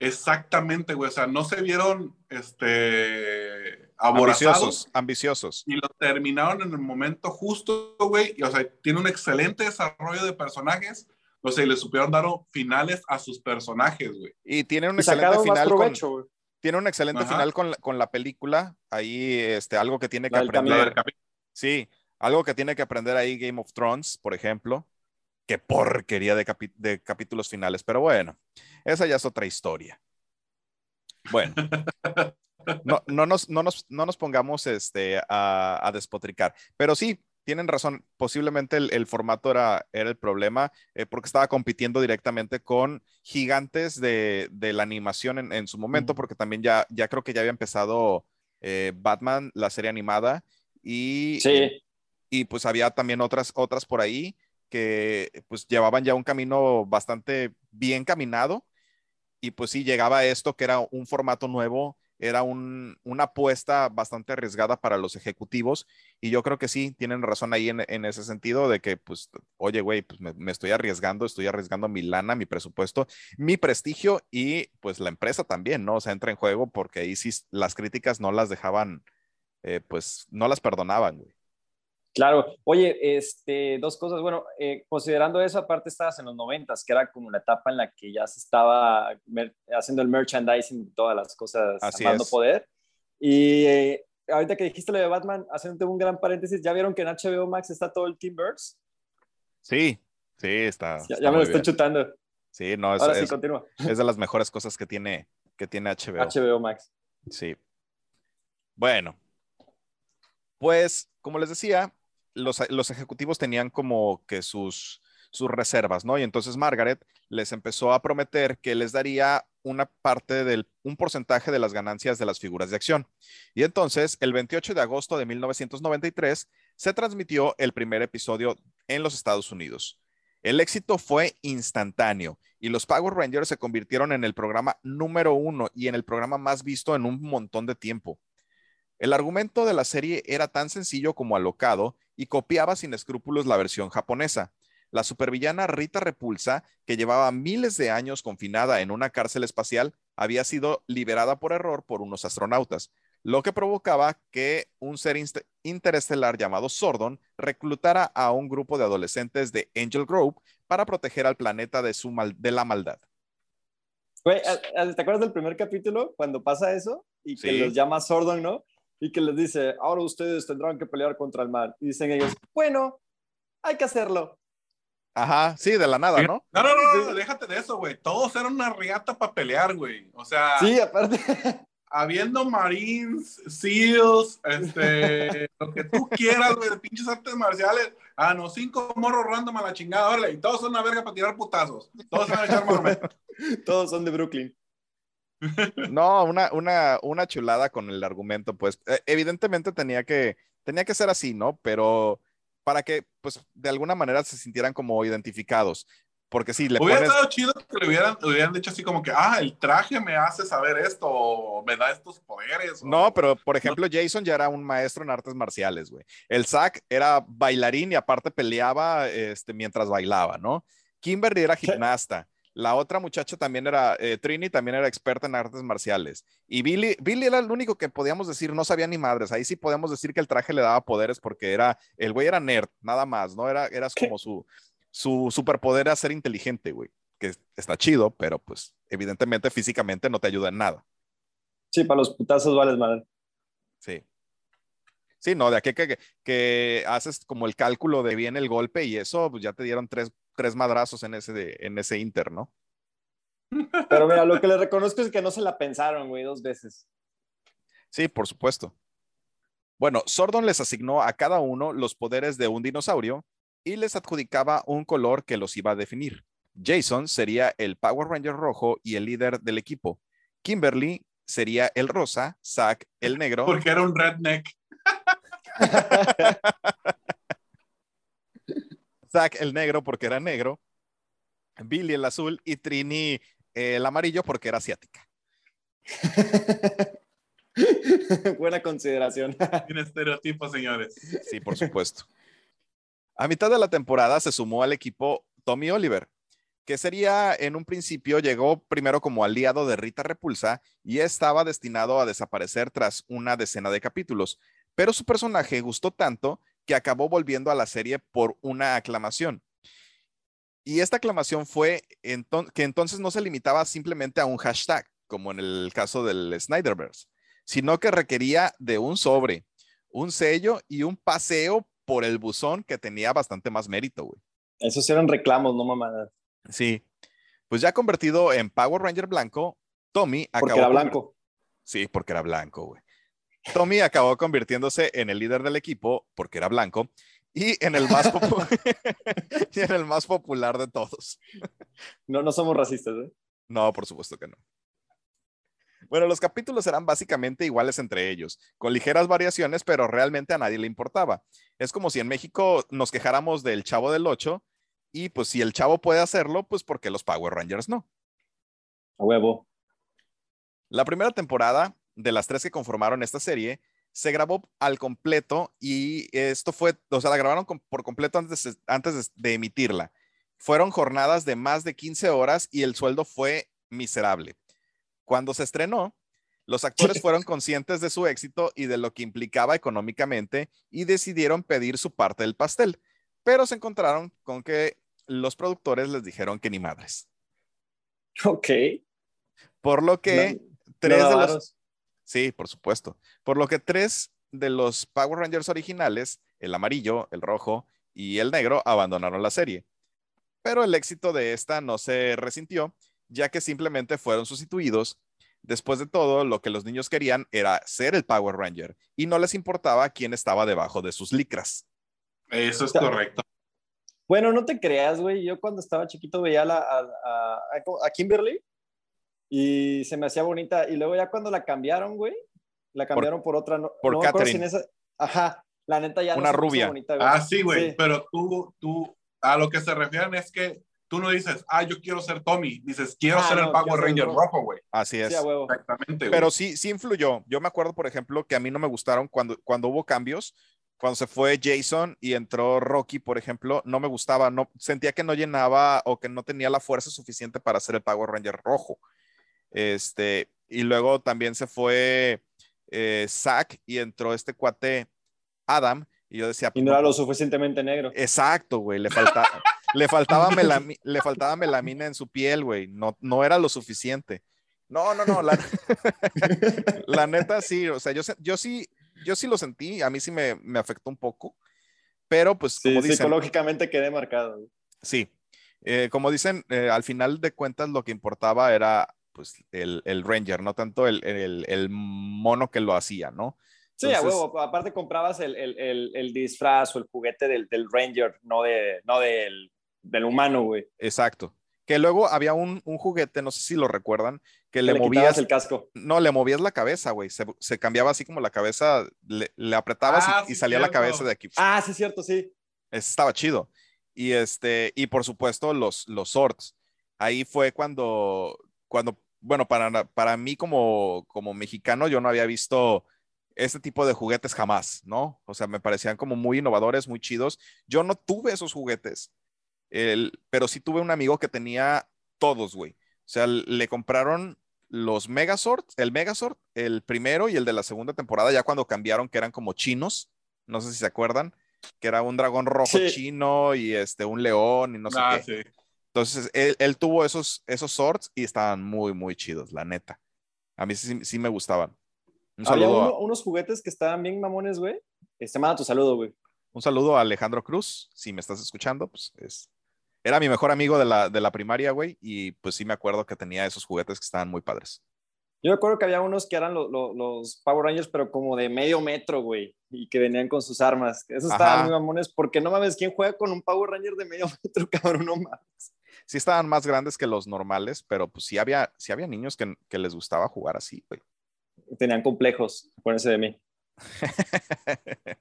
exactamente, güey. O sea, no se vieron este Ambiciosos, ambiciosos. y lo terminaron en el momento justo, güey. Y o sea, tiene un excelente desarrollo de personajes. O sea, y le supieron dar finales a sus personajes, güey. Y tiene un Y excelente final con, provecho, güey. Tiene un excelente Ajá. final con la, con la película. Ahí, este, algo que tiene que aprender. Sí, algo que tiene que aprender ahí Game of Thrones, por ejemplo. Qué porquería de, capi- de capítulos finales, pero bueno, esa ya es otra historia. Bueno, [LAUGHS] no, no, nos, no, nos, no nos pongamos este, a, a despotricar, pero sí, tienen razón, posiblemente el, el formato era, era el problema, eh, porque estaba compitiendo directamente con gigantes de, de la animación en, en su momento, porque también ya, ya creo que ya había empezado eh, Batman, la serie animada, y, Sí. y pues había también otras, otras por ahí que pues llevaban ya un camino bastante bien caminado y pues sí llegaba esto que era un formato nuevo, era un- una apuesta bastante arriesgada para los ejecutivos y yo creo que sí, tienen razón ahí en, en ese sentido de que pues, oye, güey, pues me, estoy arriesgando, estoy arriesgando mi lana, mi presupuesto, mi prestigio y pues la empresa también, ¿no? O sea, entra en juego porque ahí sí las críticas no las dejaban, eh, pues no las perdonaban, güey. Claro. Oye, este, dos cosas. Bueno, eh, considerando eso, aparte estabas en los noventas, que era como la etapa en la que ya se estaba haciendo el merchandising todas las cosas Así a mando es. poder. Y eh, ahorita que dijiste lo de Batman, haciendo un gran paréntesis, ¿ya vieron que en HBO Max está todo el Teamverse? Sí, sí, está. Ya, está ya me lo estoy bien. chutando. Sí, no, es, Ahora sí, es- continúa. es de las mejores cosas que tiene, que tiene HBO. HBO Max. Sí. Bueno, pues como les decía, los, los ejecutivos tenían como que sus, sus reservas, ¿no? Y entonces Margaret les empezó a prometer que les daría una parte del, un porcentaje de las ganancias de las figuras de acción. Y entonces, el 28 de agosto de 1993, se transmitió el primer episodio en los Estados Unidos. El éxito fue instantáneo y los Power Rangers se convirtieron en el programa número uno y en el programa más visto en un montón de tiempo. El argumento de la serie era tan sencillo como alocado y copiaba sin escrúpulos la versión japonesa. La supervillana Rita Repulsa, que llevaba miles de años confinada en una cárcel espacial, había sido liberada por error por unos astronautas, lo que provocaba que un ser interestelar llamado Sordon reclutara a un grupo de adolescentes de Angel Grove para proteger al planeta de, su de la maldad. ¿te acuerdas del primer capítulo cuando pasa eso? Y que los llama Sordon, ¿no? Y que les dice, ahora ustedes tendrán que pelear contra el mal. Y dicen ellos, bueno, hay que hacerlo. Ajá, sí, de la nada, ¿no? No, no, no, déjate de eso, güey. Todos eran una riata para pelear, güey. O sea. Sí, aparte. [LAUGHS] Habiendo Marines, SEALs, este, [LAUGHS] lo que tú quieras, güey, de pinches artes marciales. Ah, no, cinco morros random a la chingada, órale. Y todos son una verga para tirar putazos. Todos van a echar [LAUGHS] Todos son de Brooklyn. No, una, una, una chulada con el argumento, pues. E, evidentemente tenía que, tenía que ser así, ¿no? Pero para que, pues, de alguna manera se sintieran como identificados. Porque sí, le Hubiera estado chido que le hubieran, hubieran dicho así como que, ah, el traje me hace saber esto, o me da estos poderes. No, pero por ejemplo, Jason ya era un maestro en artes marciales, güey. El Zack era bailarín y aparte peleaba este, mientras bailaba, ¿no? Kimberly era gimnasta. La otra muchacha también era, eh, Trini también era experta en artes marciales. Y Billy, Billy era el único que podíamos decir, no sabía ni madres. Ahí sí podíamos decir que el traje le daba poderes porque era, el güey era nerd, nada más, ¿no? Era, era como su, su superpoder era ser inteligente, güey. Que está chido, pero pues evidentemente físicamente no te ayuda en nada. Sí, para los putazos vales madre. Sí. Sí, no, de aquí que, que, haces como el cálculo de bien el golpe y eso, pues ya te dieron tres, tres madrazos en ese, en ese Inter, ¿no? Pero mira, lo que le reconozco es que no se la pensaron, güey, dos veces. Sí, por supuesto. Bueno, Sordon les asignó a cada uno los poderes de un dinosaurio y les adjudicaba un color que los iba a definir. Jason sería el Power Ranger rojo y el líder del equipo. Kimberly sería el rosa, Zack el negro. Porque era un redneck. [LAUGHS] Zack el negro porque era negro, Billy el azul y Trini el amarillo porque era asiática. [LAUGHS] Buena consideración. Tiene estereotipos, señores. Sí, por supuesto. A mitad de la temporada se sumó al equipo Tommy Oliver, que sería en un principio llegó primero como aliado de Rita Repulsa y estaba destinado a desaparecer tras una decena de capítulos, pero su personaje gustó tanto que acabó volviendo a la serie por una aclamación. Y esta aclamación fue que entonces no se limitaba simplemente a un hashtag, como en el caso del Snyderverse, sino que requería de un sobre, un sello y un paseo por el buzón que tenía bastante más mérito, güey. Esos eran reclamos, no mamadas. Sí. Pues ya convertido en Power Ranger blanco, Tommy acabó. Porque era blanco. Sí, porque era blanco, güey. Tommy acabó convirtiéndose en el líder del equipo porque era blanco y en el más, [LAUGHS] y en el más popular de todos. No, no somos racistas, ¿eh? No, por supuesto que no. Bueno, los capítulos eran básicamente iguales entre ellos, con ligeras variaciones, pero realmente a nadie le importaba. Es como si en México nos quejáramos del Chavo del 8 y pues si el Chavo puede hacerlo, pues ¿por qué los Power Rangers no? A huevo. La primera temporada de las tres que conformaron esta serie, se grabó al completo y esto fue, o sea, la grabaron por completo antes, antes de, emitirla. Fueron jornadas de más de 15 horas y el sueldo fue miserable. Cuando se estrenó, los actores fueron conscientes de su éxito y de lo que implicaba económicamente y decidieron pedir su parte del pastel, pero se encontraron con que los productores les dijeron que ni madres. Ok. Por lo que tres de los Sí, por supuesto. Por lo que tres de los Power Rangers originales, el amarillo, el rojo y el negro, abandonaron la serie. Pero el éxito de esta no se resintió, ya que simplemente fueron sustituidos. Después de todo, lo que los niños querían era ser el Power Ranger y no les importaba quién estaba debajo de sus licras. Eso es correcto. Bueno, no te creas, güey. Yo cuando estaba chiquito veía la, a, a, a Kimberly y se me hacía bonita. Y luego ya cuando la cambiaron, güey, la cambiaron por, otra. No, por no Catherine. esa- Ajá, la neta ya no Una hizo rubia. bonita, güey. Ah, sí, güey, Sí. pero tú, tú, a lo que se refieren es que tú no dices, ah, yo quiero ser Tommy, dices, quiero Ah, ser el no, Power el Ranger rojo. rojo, güey. Así es. Sí. Exactamente, güey. Pero sí, sí influyó. Yo me acuerdo, por ejemplo, que a mí no me gustaron cuando, cuando hubo cambios. Cuando se fue Jason y entró Rocky, por ejemplo, no me gustaba, no sentía que no llenaba o que no tenía la fuerza suficiente para ser el Power Ranger rojo. Este, y luego también se fue eh, Zack y entró este cuate Adam y yo decía, Y no era lo suficientemente negro. Exacto, güey, le, falta, [LAUGHS] le, faltaba melami- le faltaba melamina en su piel, güey, no, no era lo suficiente. No, no, no, la, [LAUGHS] la neta sí, o sea, yo, yo sí, yo sí lo sentí, a mí sí me, me afectó un poco, pero pues Sí, como dicen, psicológicamente quedé marcado. güey. sí, eh, como dicen, eh, al final de cuentas lo que importaba era pues el, el Ranger, no tanto el, el, el mono que lo hacía, ¿no? Sí, a Entonces- huevo. Aparte comprabas el, el, el, el disfraz o el juguete del, del Ranger, no, de, no del, del humano, güey. Exacto. Que luego había un, un juguete, no sé si lo recuerdan, que Que le, le movías el casco. No, le movías la cabeza, güey. Se, se cambiaba así como la cabeza, le, le apretabas y- Ah, y, sí, salía la cierto. cabeza de aquí. Ah, sí, cierto, sí. Estaba chido. Y este, y por supuesto, los, los swords. Ahí fue cuando, cuando, bueno, para, para mí como, como mexicano, yo no había visto este tipo de juguetes jamás, ¿no? O sea, me parecían como muy innovadores, muy chidos. Yo no tuve esos juguetes, el, pero sí tuve un amigo que tenía todos, güey. O sea, le compraron los Megazord, el Megazord, el primero y el de la segunda temporada, ya cuando cambiaron, que eran como chinos, no sé si se acuerdan, que era un dragón rojo Sí. chino y este, un león y no sé ah, qué. sí. Entonces, él, él tuvo esos, esos swords y estaban muy, muy chidos, la neta. A mí sí, sí me gustaban. Un Había uno- a, unos juguetes que estaban bien mamones, güey. Este, manda tu saludo, güey. un saludo a Alejandro Cruz, si me estás escuchando, pues es, era mi mejor amigo de la, de la primaria, güey, y pues sí me acuerdo que tenía esos juguetes que estaban muy padres. Yo recuerdo que había unos que eran lo- lo- los Power Rangers, pero como de medio metro, güey. Y que venían con sus armas. Esos Ajá. estaban muy mamones, porque no mames, ¿quién juega con un Power Ranger de medio [LAUGHS] metro, cabrón? No mames. Sí estaban más grandes que los normales, pero pues sí había, sí había niños que, que les gustaba jugar así, güey. Tenían complejos, acuérdense de mí. [LAUGHS]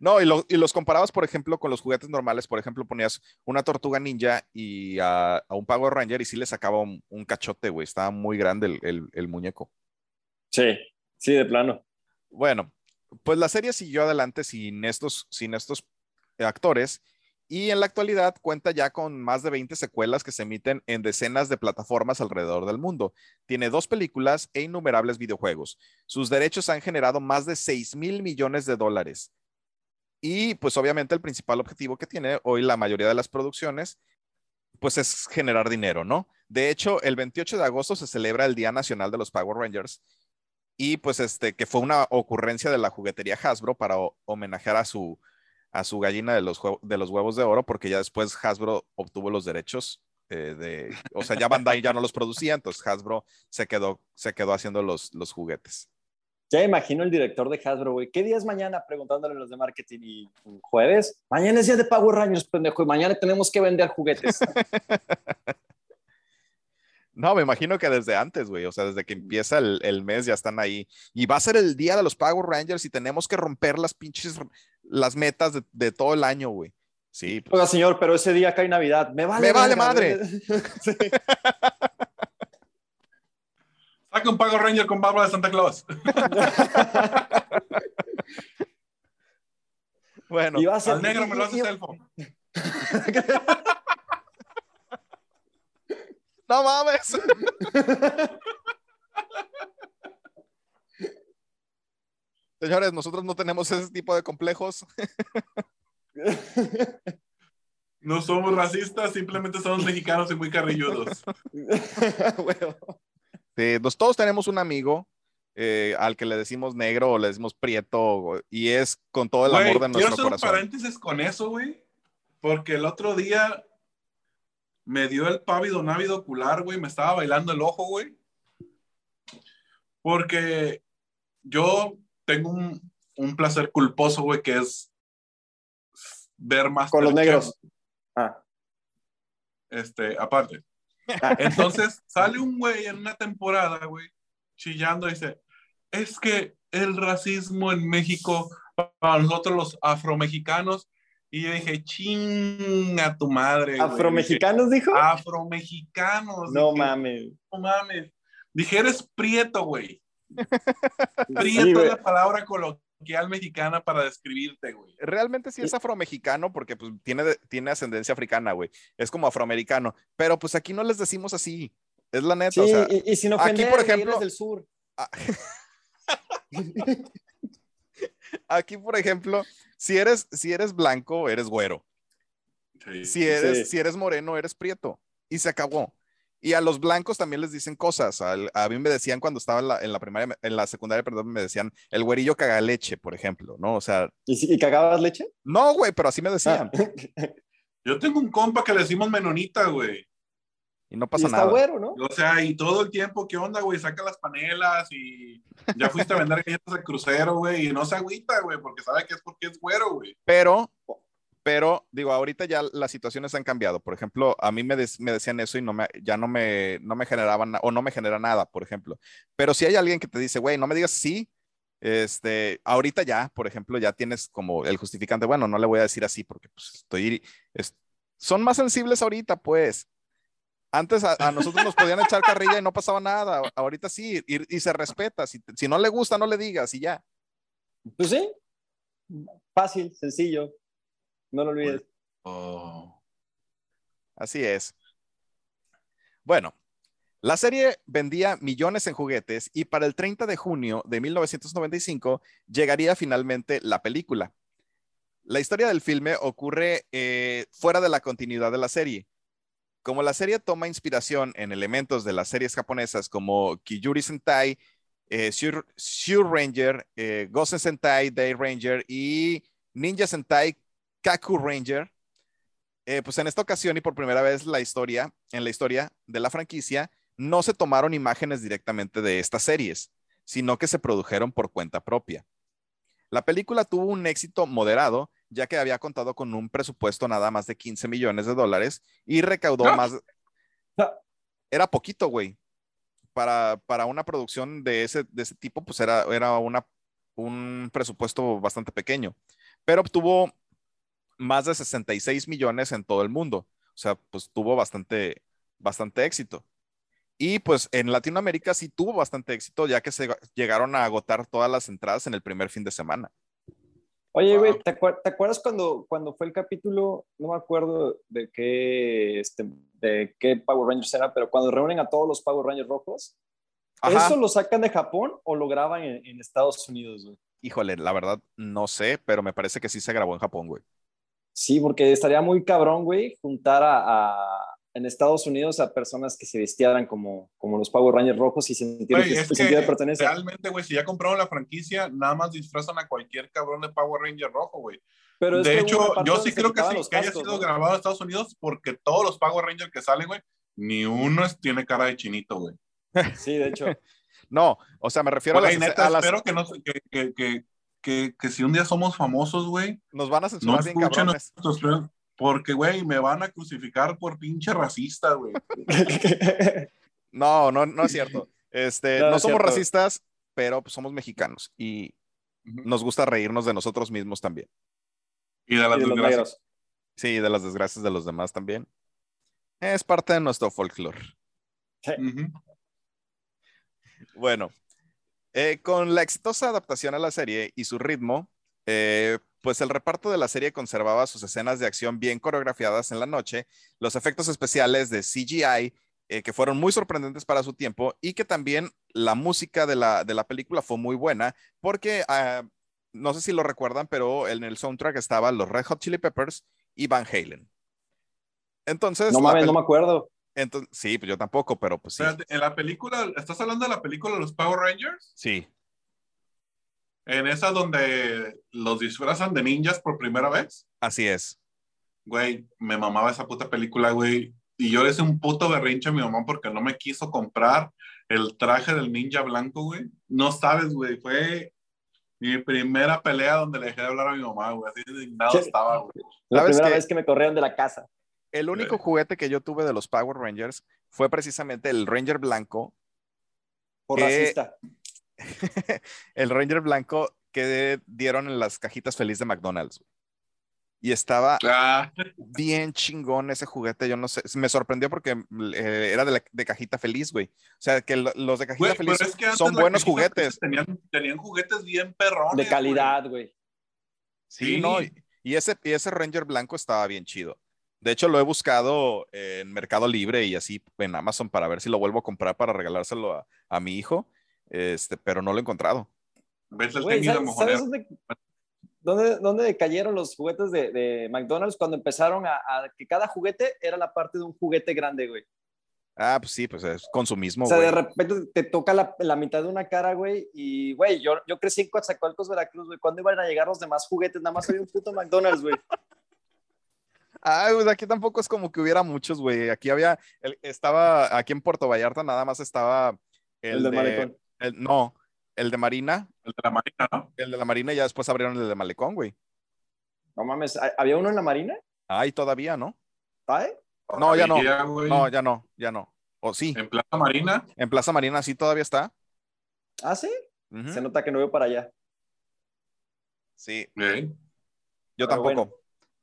No, y, lo- y los comparabas, por ejemplo, con los juguetes normales. Por ejemplo, ponías una tortuga ninja y a, a un Power Ranger y sí le sacaba un, un cachote, güey. Estaba muy grande el, el- el muñeco. Sí, sí, de plano. Bueno, pues la serie siguió adelante sin estos, sin estos actores y en la actualidad cuenta ya con más de 20 secuelas que se emiten en decenas de plataformas alrededor del mundo. Tiene dos películas e innumerables videojuegos. Sus derechos han generado más de 6 mil millones de dólares. Y pues obviamente el principal objetivo que tiene hoy la mayoría de las producciones pues es generar dinero, ¿no? De hecho, el 28 de agosto se celebra el Día Nacional de los Power Rangers y pues este que fue una ocurrencia de la juguetería Hasbro para ho- homenajear a su a su gallina de los de los huevos de oro porque ya después Hasbro obtuvo los derechos eh, de o sea ya Bandai ya no los producía entonces Hasbro se quedó se quedó haciendo los los juguetes Ya me imagino el director de Hasbro, güey. ¿Qué día es mañana? Preguntándole a los de marketing. ¿Y jueves? Mañana es día de Power Rangers, pendejo. Y mañana tenemos que vender juguetes. [LAUGHS] no me imagino que desde antes güey o sea desde que empieza el, el mes ya están ahí y va a ser el día de los Power Rangers y tenemos que romper las pinches las metas de, de todo el año güey sí pues, Oiga, señor, pero ese día cae Navidad. Me vale, Me vale madre. [LAUGHS] Sí. [LAUGHS] Saca un Power Ranger con barba de Santa Claus. [LAUGHS] bueno Y va a ser- Al negro me lo haces y- elfo. no mames Señores, nosotros no tenemos ese tipo de complejos. [LAUGHS] No somos racistas, simplemente somos mexicanos y muy carrilludos. [LAUGHS] Sí, nos- todos tenemos un amigo eh, al que le decimos negro o le decimos prieto y es con todo el amor de quiero nuestro hacer un paréntesis con eso, güey. Porque el otro día me dio el pávido návido ocular, güey. Me estaba bailando el ojo, güey. Porque yo tengo un, un placer culposo, güey, que es ver más Con los negros. Ah. Este, aparte. Entonces [LAUGHS] sale un güey en una temporada, güey, chillando y dice, es que el racismo en México, para nosotros los afromexicanos, y yo dije, chinga tu madre. güey". ¿Afromexicanos dijo? Dije, Afromexicanos. no Dije, mames. No mames. Dije, eres prieto, güey. Sí, Prieto es la palabra coloquial mexicana para describirte, güey. Realmente sí es afromexicano porque pues tiene, tiene ascendencia africana, güey. Es como afroamericano. Pero pues aquí no les decimos así. Es la neta, Sí, o sea. y, y sin aquí, ofender, por güey, ejemplo- del sur. ah, [LAUGHS] Aquí, por ejemplo, si eres, si eres blanco, eres güero. Sí. Si eres, Sí. si eres moreno, eres prieto. Y se acabó. Y a los blancos también les dicen cosas. Al- A, mí me decían cuando estaba en la, en la primaria, en la secundaria, perdón, me decían el güerillo caga leche, por ejemplo, ¿no? O sea, ¿Y, si- y cagabas leche? no, güey, pero así me Ah, decían. [LAUGHS] Yo tengo un compa que le decimos menonita, güey. Y no y pasa está nada. güero, ¿no? O sea, y todo el tiempo, ¿qué onda, güey? Saca las panelas y ya fuiste a vender galletas al crucero, güey, y no se agüita, güey, porque sabe que es porque es güero, güey. Pero, pero, digo, ahorita ya las situaciones han cambiado. Por ejemplo, a mí me, me decían eso y no me, ya no me, no me generaban, o no me genera nada, por ejemplo. Pero si hay alguien que te dice, güey, no me digas sí, este, ahorita ya, por ejemplo, ya tienes como el justificante, bueno, no le voy a decir así porque pues estoy, es- son más sensibles ahorita, pues. Antes a, a nosotros nos podían echar carrilla y no pasaba nada. Ahorita sí, y, y se respeta. Si, si no le gusta, no le digas y ya. Pues sí. Fácil, sencillo. No lo olvides. Así es. Bueno, la serie vendía millones en juguetes y para el 30 de junio de 1995 llegaría finalmente la película. La historia del filme ocurre eh, fuera de la continuidad de la serie. Como la serie toma inspiración en elementos de las series japonesas como Kijuri Sentai, eh, Sure Ranger, eh, Gosen Sentai, Day Ranger y Ninja Sentai Kaku Ranger, eh, pues en esta ocasión y por primera vez la historia, en la historia de la franquicia, no se tomaron imágenes directamente de estas series, sino que se produjeron por cuenta propia. La película tuvo un éxito moderado, ya que había contado con un presupuesto nada más de 15 millones de dólares y recaudó más. Era poquito, güey. Para, para una producción de ese, de ese tipo, pues era, era una, un presupuesto bastante pequeño. Pero obtuvo más de 66 millones en todo el mundo. O sea, pues tuvo bastante, bastante éxito. Y pues en Latinoamérica sí tuvo bastante éxito, ya que se llegaron a agotar todas las entradas en el primer fin de semana. Oye, güey, Wow. ¿te, acuer- te acuerdas cuando, cuando fue el capítulo? No me acuerdo de qué, este, de qué Power Rangers era, pero cuando reúnen a todos los Power Rangers rojos, Ajá. ¿eso lo sacan de Japón o lo graban en, en Estados Unidos, güey? Híjole, la verdad no sé, pero me parece que sí se grabó en Japón, güey. Sí, porque estaría muy cabrón, güey, juntar a, a- en Estados Unidos a personas que se vistieran como, como los Power Rangers rojos y sintieran Güey, que- es el sentido de que pertenencia. realmente, güey, si ya compraron la franquicia, nada más disfrazan a cualquier cabrón de Power Ranger rojo, güey. Pero De hecho, yo sí creo que sí, los que haya cascos, sido ¿no? grabado en Estados Unidos porque todos los Power Rangers que salen, güey, ni uno es- tiene cara de chinito, güey. Sí, de hecho. [LAUGHS] No, o sea, me refiero a las, neta, a las- espero que, no, que, que, que, si un día somos famosos, güey, Nos van a no censurar bien escuchen cabrones. nuestros porque, güey, me van a crucificar por pinche racista, güey. [LAUGHS] No, no, no es cierto. Este, No, no, no es somos cierto. racistas, pero pues, somos mexicanos y nos gusta reírnos de nosotros mismos también. Y de las Y de los desgracias. Sí, de las desgracias de los demás también. Es parte de nuestro folclore. Bueno, eh, con la exitosa adaptación a la serie y su ritmo, eh, pues el reparto de la serie conservaba sus escenas de acción bien coreografiadas en la noche, los efectos especiales de CGI, eh, que fueron muy sorprendentes para su tiempo, y que también la música de la, de la película fue muy buena, porque ah, no sé si lo recuerdan, pero en el soundtrack estaban los Red Hot Chili Peppers y Van Halen. Entonces, No mames, no me acuerdo. Entonces, sí, pues yo tampoco, pero pues sí, Espérate, en la película, ¿estás hablando de la película de los Power Rangers? sí, En esa donde los disfrazan de ninjas por primera vez. así es. Güey, me mamaba esa puta película, güey. Y yo le hice un puto berrinche a mi mamá porque no me quiso comprar el traje del ninja blanco, güey. No sabes, güey. Fue. Mi primera pelea donde le dejé de hablar a mi mamá, güey. Así indignado Sí. estaba, güey. La ¿Sabes primera vez que me corrieron de la casa. El único juguete que yo tuve de los Power Rangers fue precisamente el Ranger blanco, Por ¿Qué? racista. [LAUGHS] el Ranger blanco que dieron en las cajitas feliz de McDonald's. Y estaba Ah, bien chingón ese juguete, yo no sé, me sorprendió porque eh, era de, la- de cajita feliz, güey. O sea, que lo- los de cajita güey, feliz es que son buenos juguetes. Tenían, tenían juguetes bien perrones. De calidad, güey. Sí, Sí. ¿no? Y, y ese, y ese Ranger blanco estaba bien chido. De hecho, lo he buscado en Mercado Libre y así en Amazon para ver si lo vuelvo a comprar para regalárselo a, a mi hijo, este, pero no lo he encontrado. Ves el de ¿sabes, ¿sabes dónde, dónde, dónde cayeron los juguetes de, de McDonald's cuando empezaron a, a que cada juguete era la parte de un juguete grande, güey? Ah, pues sí, pues es consumismo, O sea, güey. de repente te toca la, la mitad de una cara, güey, y, güey, yo, yo crecí en Coatzacoalcos, Veracruz, güey. ¿Cuándo iban a llegar los demás juguetes? Nada más había un puto McDonald's, güey. Ah, pues aquí tampoco es como que hubiera muchos, güey. Aquí había, el- estaba, aquí en Puerto Vallarta nada más estaba el, de, malecón. el- no, el de Marina, El de la marina, ¿no? el de la Marina y ya después abrieron el de Malecón, güey. No mames, ¿ha- ¿había uno en la Marina? Ay, todavía, ¿no? ¿Sabe? No, ya no. No, ya no, ya no. O sí, En Plaza Marina. en Plaza Marina sí todavía está. ¿Ah, sí? Se nota que no veo para allá. Sí, yo Pero tampoco. bueno.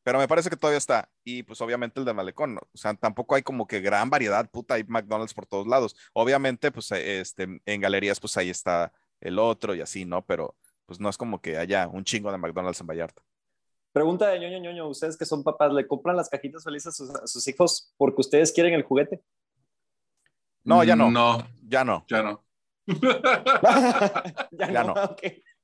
Pero me parece que todavía está. Y pues obviamente el de Malecón, ¿no? O sea, tampoco hay como que gran variedad, puta, hay McDonald's por todos lados. Obviamente, pues eh, este, en galerías, pues ahí está el otro y así, ¿no? Pero pues no es como que haya un chingo de McDonald's en Vallarta. Pregunta de ñoño ñoño, ustedes que son papás, ¿le compran las cajitas felices a sus, a sus hijos porque ustedes quieren el juguete? No, ya no. No, Ya no. ya no. [LAUGHS] [LAUGHS] ya, Ya no. no.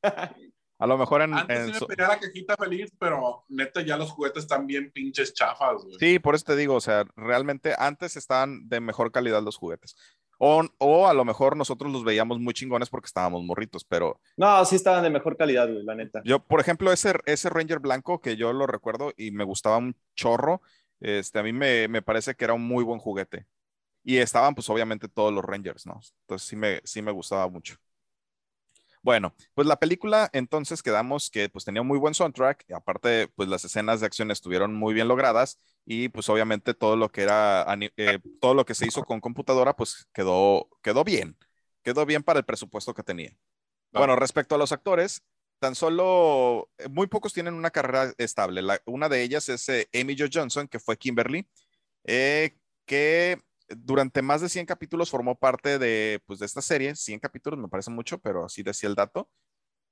[LAUGHS] A lo mejor en, Antes en sí me pedía la cajita feliz, pero neta ya los juguetes están bien pinches chafas, güey. Sí, por eso te digo, o sea, realmente antes estaban de mejor calidad los juguetes. O, o a lo mejor nosotros los veíamos muy chingones porque estábamos morritos, pero No, sí estaban de mejor calidad, güey, la neta. yo, por ejemplo, ese, ese Ranger blanco que yo lo recuerdo y me gustaba un chorro, este, a mí me, me parece que era un muy buen juguete. Y estaban pues obviamente todos los Rangers, ¿no? Entonces sí me, sí me gustaba mucho. Bueno, pues la película entonces quedamos que pues tenía un muy buen soundtrack, y aparte pues las escenas de acción estuvieron muy bien logradas y pues obviamente todo lo que era, eh, todo lo que se hizo con computadora pues quedó, quedó bien, quedó bien para el presupuesto que tenía. Bueno, respecto a los actores, tan solo eh, muy pocos tienen una carrera estable. La- una de ellas es eh, Amy Jo Johnson, que fue Kimberly, eh, que durante más de 100 capítulos formó parte de, pues, de esta serie. 100 capítulos me parece mucho, pero así decía el dato.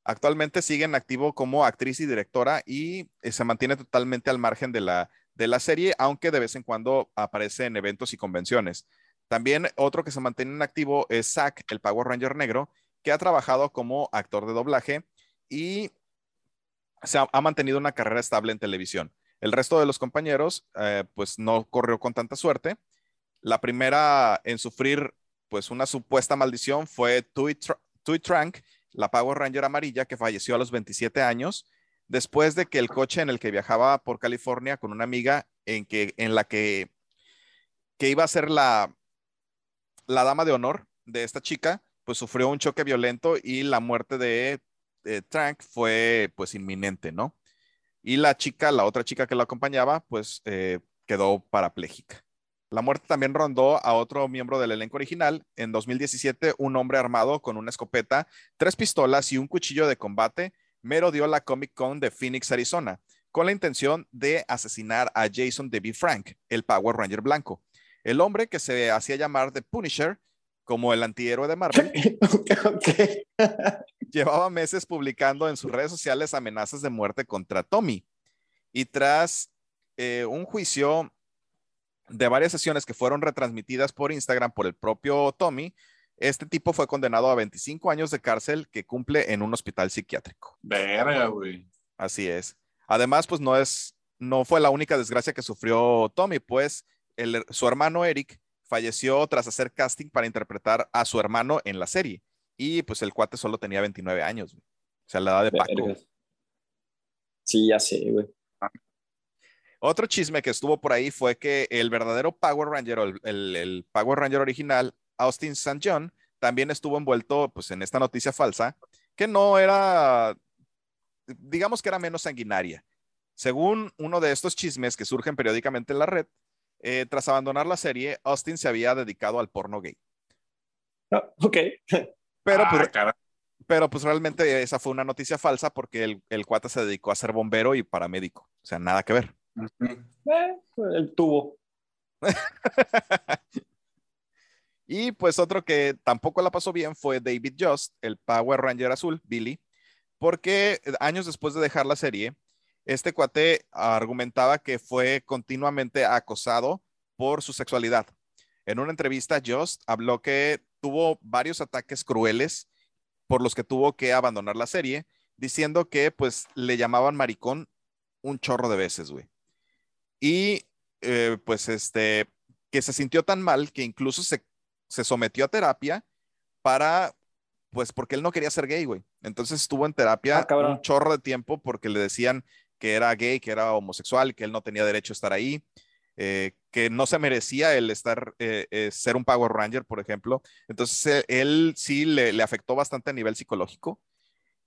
Actualmente sigue en activo como actriz y directora y eh, se mantiene totalmente al margen de la, de la serie, aunque de vez en cuando aparece en eventos y convenciones. También otro que se mantiene en activo es Zack, el Power Ranger negro, que ha trabajado como actor de doblaje y se ha, mantenido una carrera estable en televisión. El resto de los compañeros, eh, pues no corrió con tanta suerte. La primera en sufrir, pues una supuesta maldición fue Tui, Tr- Tui Trank, la Power Ranger amarilla, que falleció a los 27 años, después de que el coche en el que viajaba por California con una amiga en, que, en la que, que iba a ser la, la dama de honor de esta chica, pues sufrió un choque violento y la muerte de Trank fue pues inminente, ¿no? Y la chica, la otra chica que la acompañaba, pues eh, quedó parapléjica. La muerte también rondó a otro miembro del elenco original. En 2017, un hombre armado con una escopeta, tres pistolas y un cuchillo de combate merodeó la Comic Con de Phoenix, Arizona, con la intención de asesinar a Jason Debbie Frank, el Power Ranger blanco. El hombre que se hacía llamar The Punisher, como el antihéroe de Marvel, [LAUGHS] [LAUGHS] llevaba meses publicando en sus redes sociales amenazas de muerte contra Tommy. Y tras eh, un juicio de varias sesiones que fueron retransmitidas por Instagram por el propio Tommy, este tipo fue condenado a 25 años de cárcel que cumple en un hospital psiquiátrico. Verga, güey. Así es. Además, pues no es, no fue la única desgracia que sufrió Tommy, pues el- su hermano Eric falleció tras hacer casting para interpretar a su hermano en la serie. Y pues el cuate solo tenía 29 años. güey. O sea, la edad de Paco. Sí, ya sé, güey. Otro chisme que estuvo por ahí fue que el verdadero Power Ranger, o el, el- el Power Ranger original, Austin St. John, también estuvo envuelto pues, en esta noticia falsa, que no era digamos que era menos sanguinaria. Según uno de estos chismes que surgen periódicamente en la red, eh, tras abandonar la serie, Austin se había dedicado al porno gay. Ah, ok. [LAUGHS] Pero, Ah, pues, pero pues realmente esa fue una noticia falsa porque el, el cuate se dedicó a ser bombero y paramédico. O sea, nada que ver. Eh, el tubo. [LAUGHS] Y pues otro que tampoco la pasó bien fue David Just, el Power Ranger azul, Billy, porque años después de dejar la serie, este cuate argumentaba que fue continuamente acosado por su sexualidad. En una entrevista, Just habló que tuvo varios ataques crueles por los que tuvo que abandonar la serie, diciendo que pues le llamaban maricón un chorro de veces, güey. Y eh, pues este, que se sintió tan mal que incluso se, se sometió a terapia para, pues porque él no quería ser gay, güey. Entonces estuvo en terapia Ah, un chorro de tiempo porque le decían que era gay, que era homosexual, que él no tenía derecho a estar ahí, eh, que no se merecía el estar, eh, eh, ser un Power Ranger, por ejemplo. Entonces él sí le, le afectó bastante a nivel psicológico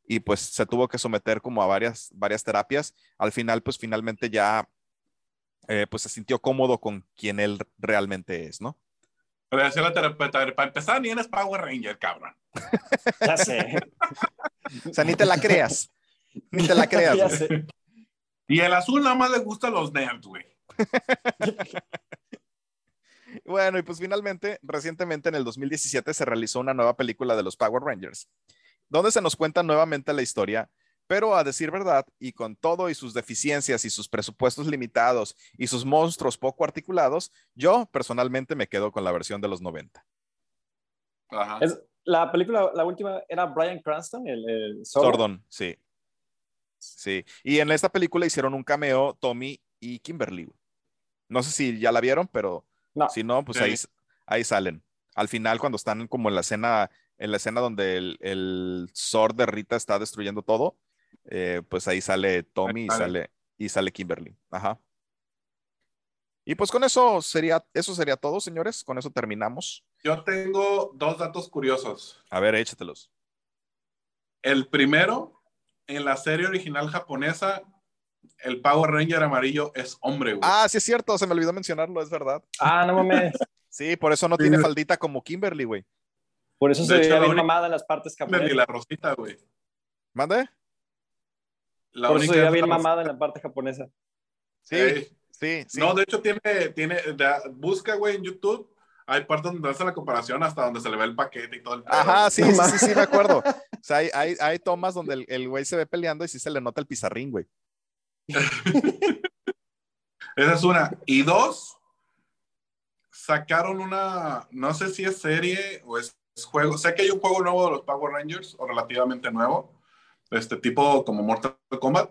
y pues se tuvo que someter como a varias, varias terapias. Al final, pues finalmente ya, eh, pues se sintió cómodo con quien él realmente es, ¿no? Pero decía la terapeuta, para empezar, ni eres Power Ranger, cabrón. [LAUGHS] Ya sé. O sea, ni te la creas, ni te la [LAUGHS] creas. Ya güey. sé. Y el azul nada más le gusta a los nerds, güey. [LAUGHS] Bueno, y pues finalmente, recientemente en el 2017 se realizó una nueva película de los Power Rangers, donde se nos cuenta nuevamente la historia, pero a decir verdad, y con todo y sus deficiencias y sus presupuestos limitados y sus monstruos poco articulados, yo personalmente me quedo con la versión de los 90. Ajá. Es- la película, la última, era Brian Cranston, el, el. Sordon, sí. Sí. Y en esta película hicieron un cameo Tommy y Kimberly. No sé si ya la vieron, pero No. si no, pues Sí. ahí, ahí salen. Al final, cuando están como en la escena, en la escena donde el, el Zord de Rita está destruyendo todo, eh, pues ahí sale Tommy y Ahí sale. sale, y sale Kimberly. Ajá. Y pues con eso sería, eso sería todo, señores. Con eso terminamos. Yo tengo dos datos curiosos. A ver, échatelos. El primero, en la serie original japonesa, el Power Ranger amarillo es hombre, güey. Ah, sí es cierto, se me olvidó mencionarlo, es verdad. Ah, no mames. [LAUGHS] Sí, por eso no Sí. tiene faldita como Kimberly, güey. Por eso De se hecho, veía bien mamada en las partes japonesas. la rosita, güey. ¿Mande? La Por eso única se veía es bien mamada en la parte japonesa. Sí, sí, sí. No, de hecho tiene, tiene, da- busca, güey, en YouTube. Hay partes donde hace la comparación hasta donde se le ve el paquete y todo el pedo, Ajá, sí, sí, sí, sí, me acuerdo. [LAUGHS] O sea, hay, hay, hay tomas donde el, el güey se ve peleando y sí se le nota el pizarrín, güey. [LAUGHS] Esa es una. Y dos, sacaron una, no sé si es serie o es, es juego. Sé que hay un juego nuevo de los Power Rangers, o relativamente nuevo, este tipo como Mortal Kombat.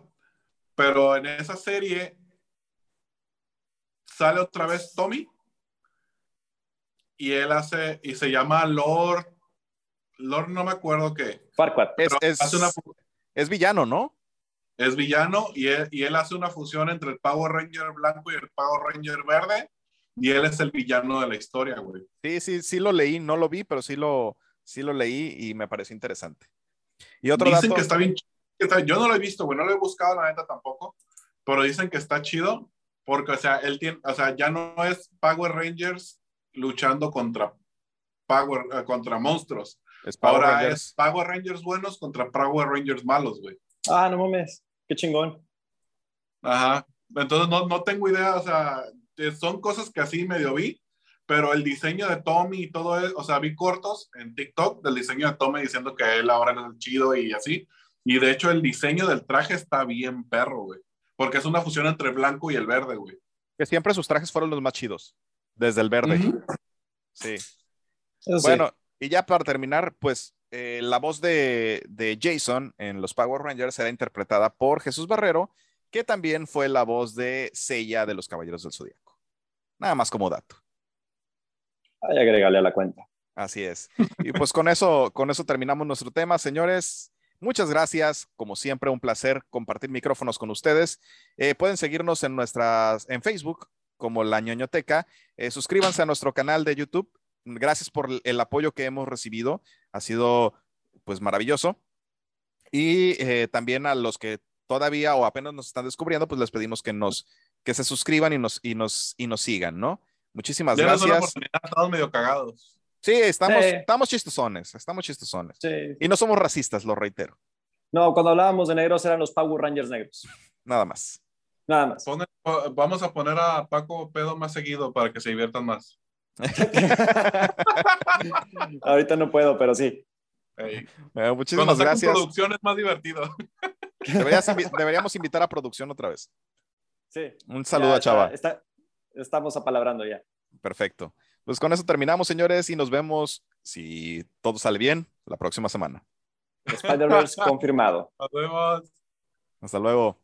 Pero en esa serie sale otra vez Tommy. Y él hace, y se llama Lord, Lord no me acuerdo qué. Farquaad. Es, es, hace una, es villano, ¿no? es villano y él, y él hace una fusión entre el Power Ranger blanco y el Power Ranger verde. Y él es el villano de la historia, güey. Sí, sí, sí lo leí, no lo vi, pero sí lo, sí lo leí y me pareció interesante. Y otro Dicen dato, que está bien. ch- que está- yo no lo he visto, güey, no lo he buscado, la neta tampoco. Pero dicen que está chido porque, o sea, él tiene, o sea, ya no es Power Rangers luchando contra Power, eh, contra monstruos. es Power Ahora Rangers. es Power Rangers buenos contra Power Rangers malos, güey. Ah, no mames. Qué chingón. Ajá. Entonces no, no tengo idea, o sea, eh, son cosas que así medio vi, pero el diseño de Tommy y todo eso, o sea, vi cortos en TikTok del diseño de Tommy diciendo que él ahora es el chido y así. Y de hecho el diseño del traje está bien perro, güey. Porque es una fusión entre el blanco y el verde, güey. Que siempre sus trajes fueron los más chidos, desde el verde. Sí. Eso sí. Bueno, y ya para terminar, pues eh, la voz de, de Jason en los Power Rangers era interpretada por Jesús Barrero, que también fue la voz de Seiya de los Caballeros del Zodíaco. Nada más como dato. Ay, agregarle a la cuenta. Así es. Y pues con eso, con eso terminamos nuestro tema, señores. Muchas gracias. Como siempre, un placer compartir micrófonos con ustedes. Eh, pueden seguirnos en nuestras, en Facebook como La Ñoñoteca. Eh, suscríbanse a nuestro canal de YouTube. Gracias por el apoyo que hemos recibido. Ha sido pues maravilloso. Y eh, también a los que todavía o apenas nos están descubriendo, pues les pedimos que nos que se suscriban y nos y nos y nos sigan, ¿no? Muchísimas Denos una gracias. oportunidad, Estamos medio cagados. Sí, estamos Sí. estamos chistosones, estamos chistosones. Sí. Y no somos racistas, lo reitero. No, cuando hablábamos de negros eran los Power Rangers negros. Nada más. Nada más. Pone- po- vamos a poner a Paco pedo más seguido para que se diviertan más. [LAUGHS] Ahorita no puedo, pero sí. Ey. Eh, Cuando muchísimas saquen gracias. producción es más divertido. Deberías invi- deberíamos invitar a producción otra vez. Sí. Un saludo Ya a Chava. está- está- estamos apalabrando ya. Perfecto. Pues con eso terminamos, señores, y nos vemos, si todo sale bien, la próxima semana. Spider-Verse [LAUGHS] confirmado. Nos vemos. Hasta luego.